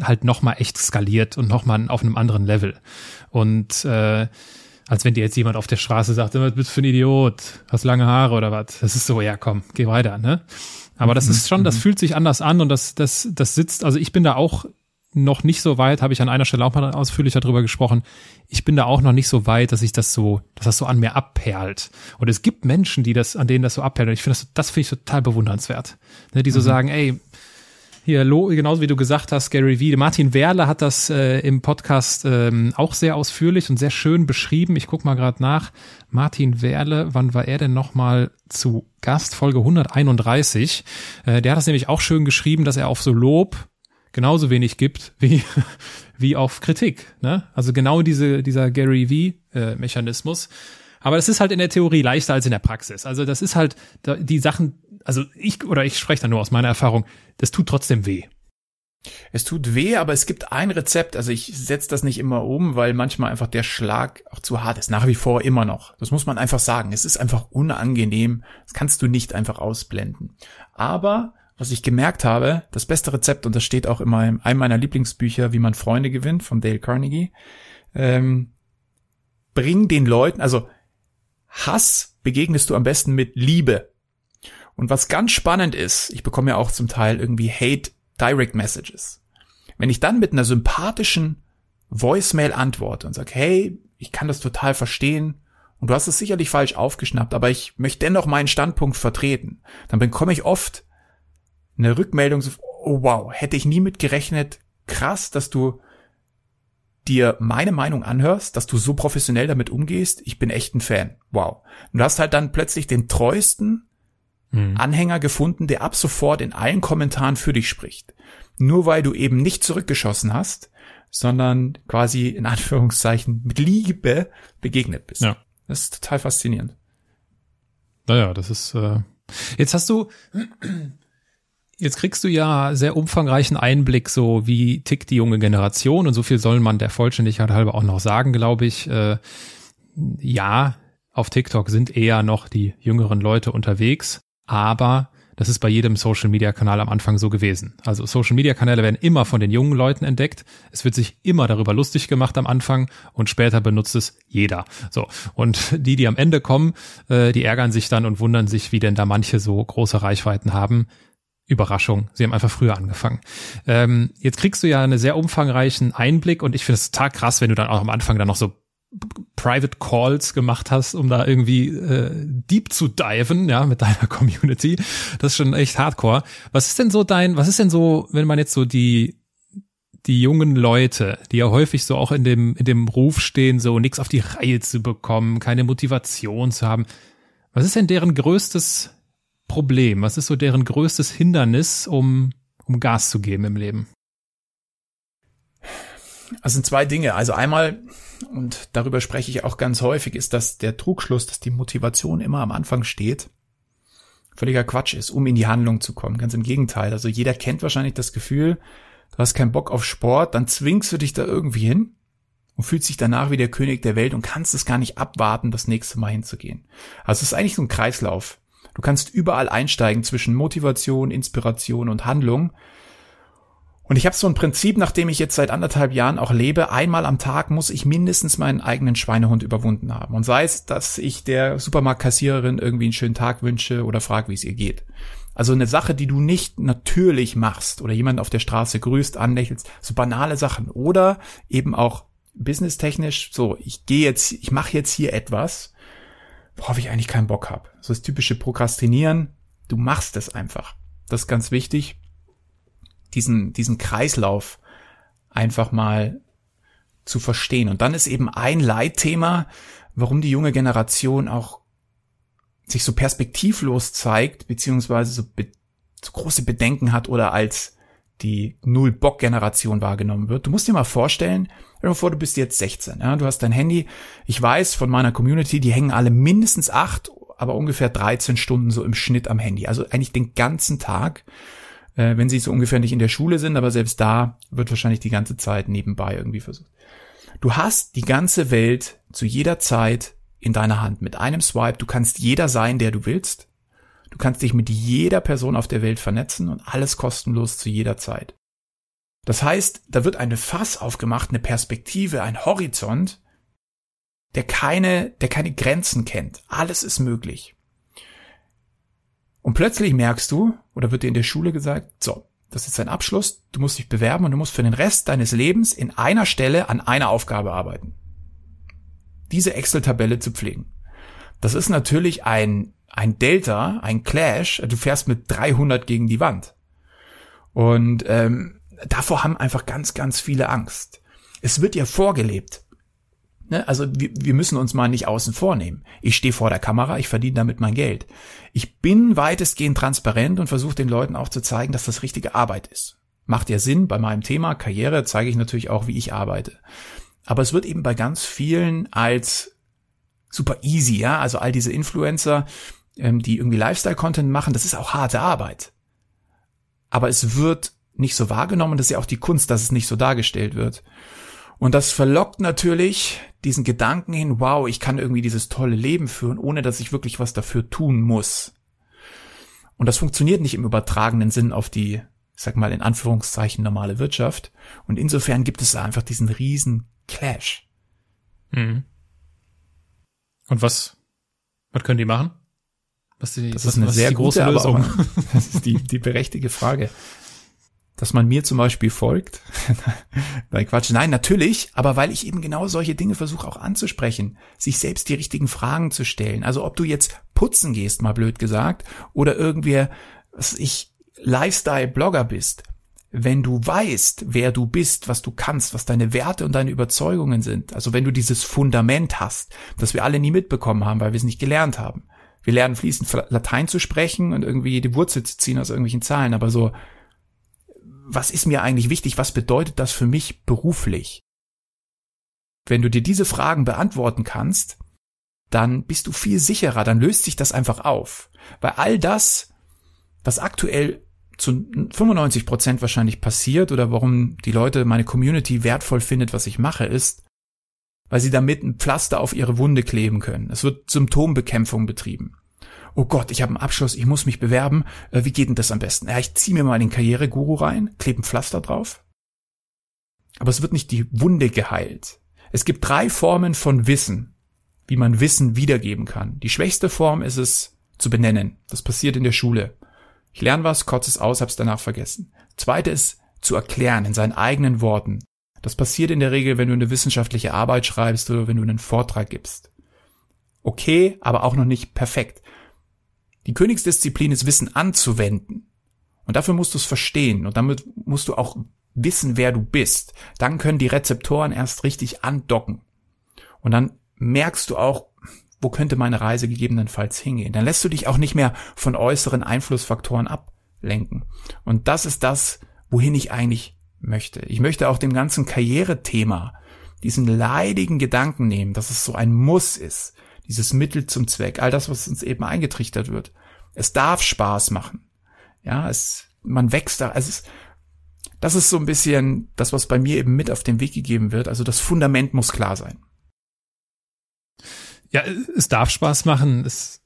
Speaker 3: halt nochmal echt skaliert und nochmal auf einem anderen Level. Und äh, als wenn dir jetzt jemand auf der Straße sagt, was bist du für ein Idiot, hast lange Haare oder was. Das ist so, ja komm, geh weiter, ne? Aber das ist schon, das mhm. fühlt sich anders an und das, das, das sitzt, also ich bin da auch noch nicht so weit, habe ich an einer Stelle auch mal ausführlicher drüber gesprochen. Ich bin da auch noch nicht so weit, dass ich das so, dass das so an mir abperlt. Und es gibt Menschen, die das, an denen das so abperlt. Und ich finde das, das finde ich total bewundernswert. Ne, die so mhm. sagen, ey, hier, genauso wie du gesagt hast, Gary Vee. Martin Werle hat das äh, im Podcast ähm, auch sehr ausführlich und sehr schön beschrieben. Ich guck mal gerade nach. Martin Werle, wann war er denn nochmal zu Gast? Folge 131. Äh, der hat das nämlich auch schön geschrieben, dass er auf so Lob genauso wenig gibt wie, wie auf Kritik. Ne? Also genau diese, dieser Gary Vee-Mechanismus. Äh, aber das ist halt in der Theorie leichter als in der Praxis. Also das ist halt die Sachen, also ich oder ich spreche da nur aus meiner Erfahrung, das tut trotzdem weh.
Speaker 1: Es tut weh, aber es gibt ein Rezept. Also ich setze das nicht immer um, weil manchmal einfach der Schlag auch zu hart ist. Nach wie vor immer noch. Das muss man einfach sagen. Es ist einfach unangenehm. Das kannst du nicht einfach ausblenden. Aber was ich gemerkt habe, das beste Rezept, und das steht auch in einem meiner Lieblingsbücher, wie man Freunde gewinnt, von Dale Carnegie, ähm, bring den Leuten, also Hass begegnest du am besten mit Liebe. Und was ganz spannend ist, ich bekomme ja auch zum Teil irgendwie Hate Direct Messages. Wenn ich dann mit einer sympathischen Voicemail antworte und sage, hey, ich kann das total verstehen und du hast es sicherlich falsch aufgeschnappt, aber ich möchte dennoch meinen Standpunkt vertreten, dann bekomme ich oft eine Rückmeldung, so, oh wow, hätte ich nie mit gerechnet, krass, dass du dir meine Meinung anhörst, dass du so professionell damit umgehst, ich bin echt ein Fan. Wow. Und du hast halt dann plötzlich den treuesten mhm. Anhänger gefunden, der ab sofort in allen Kommentaren für dich spricht. Nur weil du eben nicht zurückgeschossen hast, sondern quasi in Anführungszeichen mit Liebe begegnet bist. Ja. Das ist total faszinierend.
Speaker 3: Naja, das ist, äh, jetzt hast du, Jetzt kriegst du ja sehr umfangreichen Einblick, so wie tickt die junge Generation und so viel soll man der Vollständigkeit halber auch noch sagen, glaube ich. Äh, ja, auf TikTok sind eher noch die jüngeren Leute unterwegs, aber das ist bei jedem Social Media Kanal am Anfang so gewesen. Also Social Media Kanäle werden immer von den jungen Leuten entdeckt. Es wird sich immer darüber lustig gemacht am Anfang und später benutzt es jeder. So. Und die, die am Ende kommen, äh, die ärgern sich dann und wundern sich, wie denn da manche so große Reichweiten haben. Überraschung, sie haben einfach früher angefangen. Ähm, jetzt kriegst du ja einen sehr umfangreichen Einblick und ich finde es total krass, wenn du dann auch am Anfang dann noch so Private Calls gemacht hast, um da irgendwie äh, deep zu diven, ja, mit deiner Community. Das ist schon echt hardcore. Was ist denn so dein, was ist denn so, wenn man jetzt so die die jungen Leute, die ja häufig so auch in dem in dem Ruf stehen, so nichts auf die Reihe zu bekommen, keine Motivation zu haben. Was ist denn deren größtes Problem? Was ist so deren größtes Hindernis, um, um Gas zu geben im Leben?
Speaker 1: Also sind zwei Dinge. Also einmal, und darüber spreche ich auch ganz häufig, ist, dass der Trugschluss, dass die Motivation immer am Anfang steht, völliger Quatsch ist, um in die Handlung zu kommen. Ganz im Gegenteil. Also jeder kennt wahrscheinlich das Gefühl, du hast keinen Bock auf Sport, dann zwingst du dich da irgendwie hin und fühlst dich danach wie der König der Welt und kannst es gar nicht abwarten, das nächste Mal hinzugehen. Also es ist eigentlich so ein Kreislauf. Du kannst überall einsteigen zwischen Motivation, Inspiration und Handlung und ich habe so ein Prinzip, nachdem ich jetzt seit anderthalb Jahren auch lebe, einmal am Tag muss ich mindestens meinen eigenen Schweinehund überwunden haben. Und sei es, dass ich der Supermarktkassiererin irgendwie einen schönen Tag wünsche oder frage, wie es ihr geht. Also eine Sache, die du nicht natürlich machst oder jemand auf der Straße grüßt, anlächelst, so banale Sachen. Oder eben auch businesstechnisch, so, ich gehe jetzt, ich mache jetzt hier etwas, worauf ich eigentlich keinen Bock habe. So das typische Prokrastinieren, du machst es einfach. Das ist ganz wichtig diesen, diesen Kreislauf einfach mal zu verstehen. Und dann ist eben ein Leitthema, warum die junge Generation auch sich so perspektivlos zeigt, beziehungsweise so, be so große Bedenken hat oder als die Null-Bock-Generation wahrgenommen wird. Du musst dir mal vorstellen, stell dir vor, du bist jetzt 16, ja, du hast dein Handy. Ich weiß von meiner Community, die hängen alle mindestens acht, aber ungefähr 13 Stunden so im Schnitt am Handy. Also eigentlich den ganzen Tag äh, wenn sie so ungefähr nicht in der Schule sind, aber selbst da wird wahrscheinlich die ganze Zeit nebenbei irgendwie versucht. Du hast die ganze Welt zu jeder Zeit in deiner Hand mit einem Swipe. Du kannst jeder sein, der du willst. Du kannst dich mit jeder Person auf der Welt vernetzen und alles kostenlos zu jeder Zeit. Das heißt, da wird eine Fass aufgemacht, eine Perspektive, ein Horizont, der keine, der keine Grenzen kennt. Alles ist möglich. Und plötzlich merkst du, oder wird dir in der Schule gesagt, so, das ist dein Abschluss, du musst dich bewerben und du musst für den Rest deines Lebens in einer Stelle an einer Aufgabe arbeiten. Diese Excel-Tabelle zu pflegen. Das ist natürlich ein, ein Delta, ein Clash, du fährst mit 300 gegen die Wand. Und ähm, davor haben einfach ganz, ganz viele Angst. Es wird dir vorgelebt. Ne? Also wir, wir müssen uns mal nicht außen vornehmen. Ich stehe vor der Kamera, ich verdiene damit mein Geld. Ich bin weitestgehend transparent und versuche den Leuten auch zu zeigen, dass das richtige Arbeit ist. Macht ja Sinn, bei meinem Thema Karriere zeige ich natürlich auch, wie ich arbeite. Aber es wird eben bei ganz vielen als super easy, ja, also all diese Influencer, ähm, die irgendwie Lifestyle-Content machen, das ist auch harte Arbeit. Aber es wird nicht so wahrgenommen, das ist ja auch die Kunst, dass es nicht so dargestellt wird. Und das verlockt natürlich diesen Gedanken hin, wow, ich kann irgendwie dieses tolle Leben führen, ohne dass ich wirklich was dafür tun muss. Und das funktioniert nicht im übertragenen Sinn auf die, ich sag mal in Anführungszeichen, normale Wirtschaft. Und insofern gibt es einfach diesen riesen Clash.
Speaker 3: Mhm. Und was, was können die machen?
Speaker 1: Was die, das was, ist eine sehr große Lösung. das ist die, die berechtigte Frage dass man mir zum Beispiel folgt. Nein, Quatsch. Nein, natürlich, aber weil ich eben genau solche Dinge versuche auch anzusprechen, sich selbst die richtigen Fragen zu stellen. Also ob du jetzt putzen gehst, mal blöd gesagt, oder irgendwer, was ich, Lifestyle-Blogger bist, wenn du weißt, wer du bist, was du kannst, was deine Werte und deine Überzeugungen sind, also wenn du dieses Fundament hast, das wir alle nie mitbekommen haben, weil wir es nicht gelernt haben. Wir lernen fließend Latein zu sprechen und irgendwie die Wurzel zu ziehen aus irgendwelchen Zahlen, aber so was ist mir eigentlich wichtig, was bedeutet das für mich beruflich? Wenn du dir diese Fragen beantworten kannst, dann bist du viel sicherer, dann löst sich das einfach auf. Weil all das, was aktuell zu 95 Prozent wahrscheinlich passiert oder warum die Leute, meine Community wertvoll findet, was ich mache, ist, weil sie damit ein Pflaster auf ihre Wunde kleben können. Es wird Symptombekämpfung betrieben oh Gott, ich habe einen Abschluss, ich muss mich bewerben, äh, wie geht denn das am besten? Ja, ich ziehe mir mal den Karriereguru rein, klebe ein Pflaster drauf. Aber es wird nicht die Wunde geheilt. Es gibt drei Formen von Wissen, wie man Wissen wiedergeben kann. Die schwächste Form ist es zu benennen. Das passiert in der Schule. Ich lerne was, kotze es aus, hab's danach vergessen. Zweite ist zu erklären in seinen eigenen Worten. Das passiert in der Regel, wenn du eine wissenschaftliche Arbeit schreibst oder wenn du einen Vortrag gibst. Okay, aber auch noch nicht perfekt. Die Königsdisziplin ist Wissen anzuwenden. Und dafür musst du es verstehen und damit musst du auch wissen, wer du bist. Dann können die Rezeptoren erst richtig andocken. Und dann merkst du auch, wo könnte meine Reise gegebenenfalls hingehen. Dann lässt du dich auch nicht mehr von äußeren Einflussfaktoren ablenken. Und das ist das, wohin ich eigentlich möchte. Ich möchte auch dem ganzen Karrierethema diesen leidigen Gedanken nehmen, dass es so ein Muss ist, dieses Mittel zum Zweck, all das, was uns eben eingetrichtert wird. Es darf Spaß machen. Ja, es, man wächst da, also es, das ist so ein bisschen das, was bei mir eben mit auf den Weg gegeben wird. Also das Fundament muss klar sein.
Speaker 3: Ja, es darf Spaß machen. Es,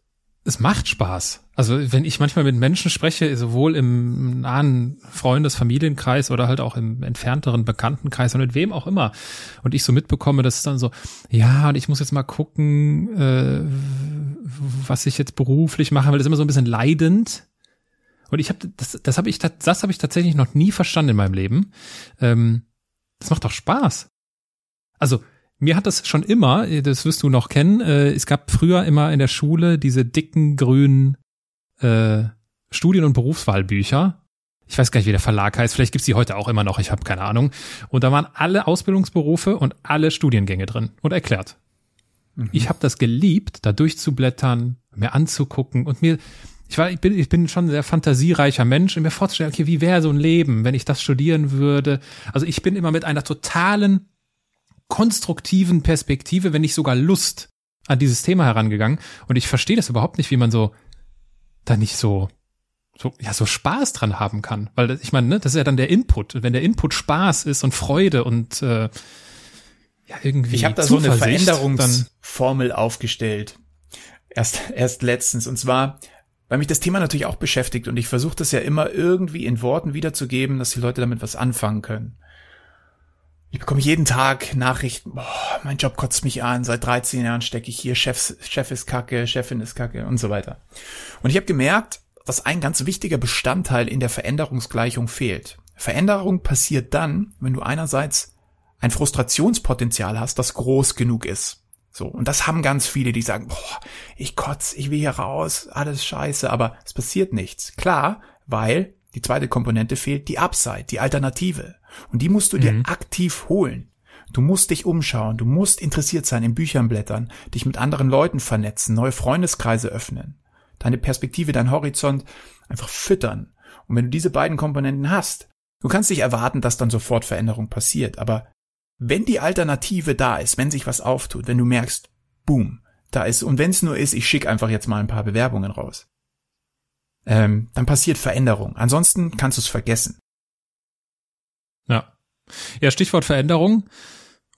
Speaker 3: es macht Spaß. Also wenn ich manchmal mit Menschen spreche, sowohl im nahen Freundes-, Familienkreis oder halt auch im entfernteren Bekanntenkreis und mit wem auch immer, und ich so mitbekomme, dass es dann so, ja, und ich muss jetzt mal gucken, äh, was ich jetzt beruflich mache, weil das ist immer so ein bisschen leidend. Und ich habe das, das habe ich, das habe ich tatsächlich noch nie verstanden in meinem Leben. Ähm, das macht doch Spaß. Also mir hat das schon immer, das wirst du noch kennen, äh, es gab früher immer in der Schule diese dicken grünen äh, Studien- und Berufswahlbücher. Ich weiß gar nicht, wie der Verlag heißt. Vielleicht gibt's die heute auch immer noch. Ich habe keine Ahnung. Und da waren alle Ausbildungsberufe und alle Studiengänge drin und erklärt. Mhm. Ich habe das geliebt, da durchzublättern, mir anzugucken und mir ich war, ich bin, ich bin schon ein sehr fantasiereicher Mensch und mir vorzustellen, okay, wie wäre so ein Leben, wenn ich das studieren würde? Also ich bin immer mit einer totalen konstruktiven Perspektive, wenn nicht sogar Lust an dieses Thema herangegangen. Und ich verstehe das überhaupt nicht, wie man so da nicht so so ja so Spaß dran haben kann, weil ich meine, ne, das ist ja dann der Input. Und wenn der Input Spaß ist und Freude und äh, ja irgendwie
Speaker 1: ich habe da so eine Veränderungsformel aufgestellt. Erst erst letztens und zwar weil mich das Thema natürlich auch beschäftigt und ich versuche das ja immer irgendwie in Worten wiederzugeben, dass die Leute damit was anfangen können. Ich bekomme jeden Tag Nachrichten, boah, mein Job kotzt mich an, seit 13 Jahren stecke ich hier, Chef, Chef ist kacke, Chefin ist kacke und so weiter. Und ich habe gemerkt, dass ein ganz wichtiger Bestandteil in der Veränderungsgleichung fehlt. Veränderung passiert dann, wenn du einerseits ein Frustrationspotenzial hast, das groß genug ist. So, und das haben ganz viele, die sagen, boah, ich kotz, ich will hier raus, alles scheiße, aber es passiert nichts. Klar, weil die zweite Komponente fehlt, die Upside, die Alternative. Und die musst du mhm. dir aktiv holen. Du musst dich umschauen, du musst interessiert sein, in Büchern blättern, dich mit anderen Leuten vernetzen, neue Freundeskreise öffnen, deine Perspektive, dein Horizont einfach füttern. Und wenn du diese beiden Komponenten hast, du kannst nicht erwarten, dass dann sofort Veränderung passiert, aber wenn die Alternative da ist, wenn sich was auftut, wenn du merkst, boom, da ist, und wenn es nur ist, ich schicke einfach jetzt mal ein paar Bewerbungen raus, ähm, dann passiert Veränderung. Ansonsten kannst du es vergessen.
Speaker 3: Ja. Ja, Stichwort Veränderung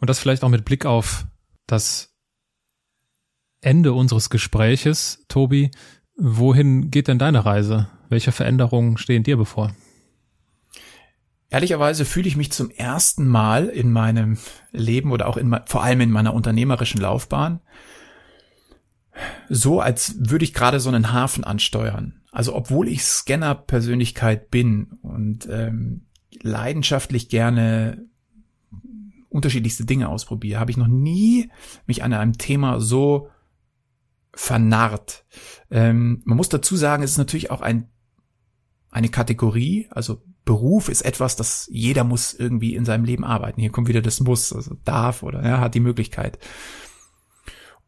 Speaker 3: und das vielleicht auch mit Blick auf das Ende unseres Gespräches, Tobi. Wohin geht denn deine Reise? Welche Veränderungen stehen dir bevor?
Speaker 1: Ehrlicherweise fühle ich mich zum ersten Mal in meinem Leben oder auch in, vor allem in meiner unternehmerischen Laufbahn so, als würde ich gerade so einen Hafen ansteuern. Also obwohl ich Scanner-Persönlichkeit bin und ähm, leidenschaftlich gerne unterschiedlichste Dinge ausprobiere, habe ich noch nie mich an einem Thema so vernarrt. Ähm, man muss dazu sagen, es ist natürlich auch ein, eine Kategorie, also Beruf ist etwas, das jeder muss irgendwie in seinem Leben arbeiten. Hier kommt wieder das Muss, also darf oder ja, hat die Möglichkeit.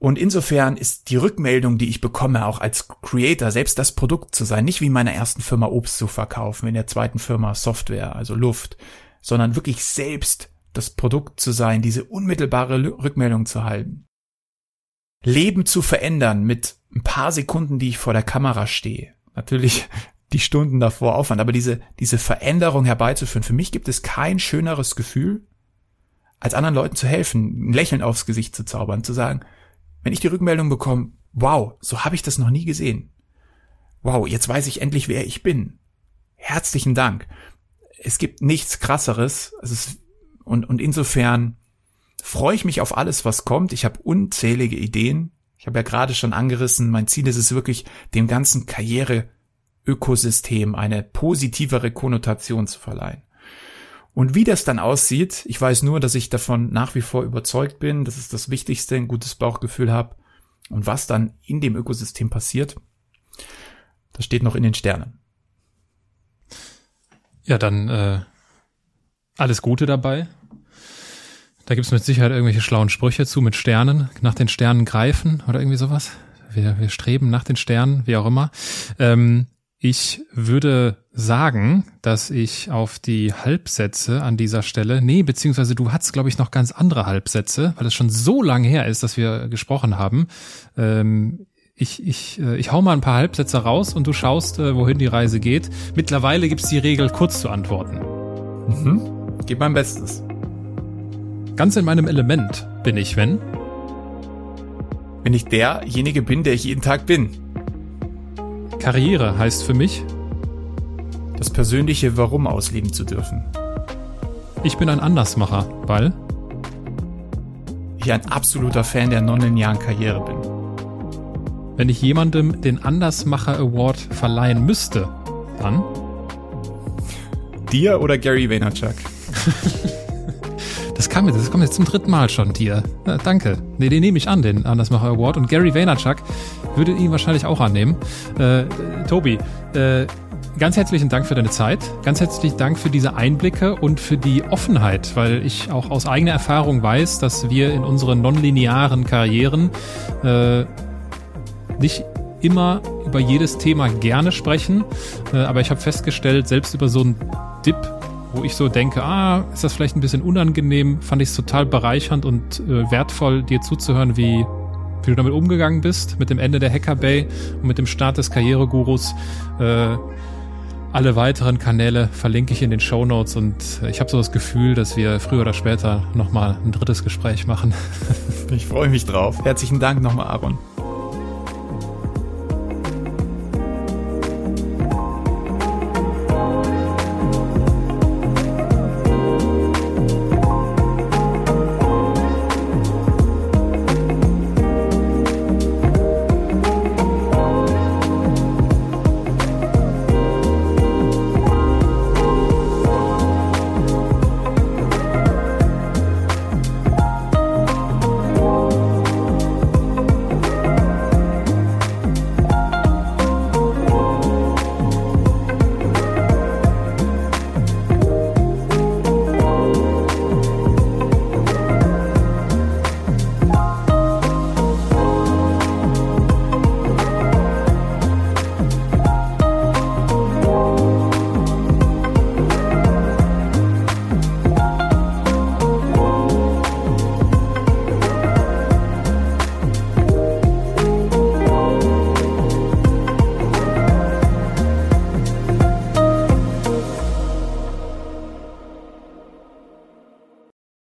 Speaker 1: Und insofern ist die Rückmeldung, die ich bekomme, auch als Creator, selbst das Produkt zu sein, nicht wie in meiner ersten Firma Obst zu verkaufen, in der zweiten Firma Software, also Luft, sondern wirklich selbst das Produkt zu sein, diese unmittelbare Rückmeldung zu halten. Leben zu verändern mit ein paar Sekunden, die ich vor der Kamera stehe. Natürlich die Stunden davor Aufwand, aber diese, diese Veränderung herbeizuführen, für mich gibt es kein schöneres Gefühl, als anderen Leuten zu helfen, ein Lächeln aufs Gesicht zu zaubern, zu sagen, wenn ich die Rückmeldung bekomme, wow, so habe ich das noch nie gesehen. Wow, jetzt weiß ich endlich, wer ich bin. Herzlichen Dank. Es gibt nichts krasseres. Es ist, und, und insofern freue ich mich auf alles, was kommt. Ich habe unzählige Ideen. Ich habe ja gerade schon angerissen, mein Ziel ist es wirklich, dem ganzen Karriere-Ökosystem eine positivere Konnotation zu verleihen. Und wie das dann aussieht, ich weiß nur, dass ich davon nach wie vor überzeugt bin, das ist das Wichtigste, ein gutes Bauchgefühl habe. Und was dann in dem Ökosystem passiert, das steht noch in den Sternen.
Speaker 3: Ja, dann äh, alles Gute dabei. Da gibt's mit Sicherheit irgendwelche schlauen Sprüche zu mit Sternen, nach den Sternen greifen oder irgendwie sowas. Wir, wir streben nach den Sternen, wie auch immer. Ähm, Ich würde sagen, dass ich auf die Halbsätze an dieser Stelle, nee, beziehungsweise du hattest, glaube ich, noch ganz andere Halbsätze, weil es schon so lange her ist, dass wir gesprochen haben. Ähm, ich, ich, äh, ich hau mal ein paar Halbsätze raus und du schaust, äh, wohin die Reise geht. Mittlerweile gibt's die Regel, kurz zu antworten.
Speaker 1: Mhm. Gib mein Bestes.
Speaker 3: Ganz in meinem Element bin ich, wenn?
Speaker 1: Wenn ich derjenige bin, der ich jeden Tag bin.
Speaker 3: Karriere heißt für mich,
Speaker 1: das persönliche Warum ausleben zu dürfen.
Speaker 3: Ich bin ein Andersmacher, weil
Speaker 1: ich ein absoluter Fan der nonlinearen Karriere bin.
Speaker 3: Wenn ich jemandem den Andersmacher Award verleihen müsste, dann
Speaker 1: dir oder Gary Vaynerchuk?
Speaker 3: Das kam jetzt, das kommt jetzt zum dritten Mal schon dir. Ja, danke. Nee, den nehme ich an, den Andersmacher Award. Und Gary Vaynerchuk würde ihn wahrscheinlich auch annehmen. Äh, Tobi, äh, ganz herzlichen Dank für deine Zeit. Ganz herzlichen Dank für diese Einblicke und für die Offenheit, weil ich auch aus eigener Erfahrung weiß, dass wir in unseren nonlinearen Karrieren äh, nicht immer über jedes Thema gerne sprechen, äh, aber ich habe festgestellt, selbst über so einen Dip wo ich so denke, ah, ist das vielleicht ein bisschen unangenehm, fand ich es total bereichernd und äh, wertvoll, dir zuzuhören, wie, wie du damit umgegangen bist, mit dem Ende der Hacker Bay und mit dem Start des Karrieregurus. Äh, alle weiteren Kanäle verlinke ich in den Show Notes und ich habe so das Gefühl, dass wir früher oder später nochmal ein drittes Gespräch machen.
Speaker 1: ich freue mich drauf. Herzlichen Dank nochmal, Aaron.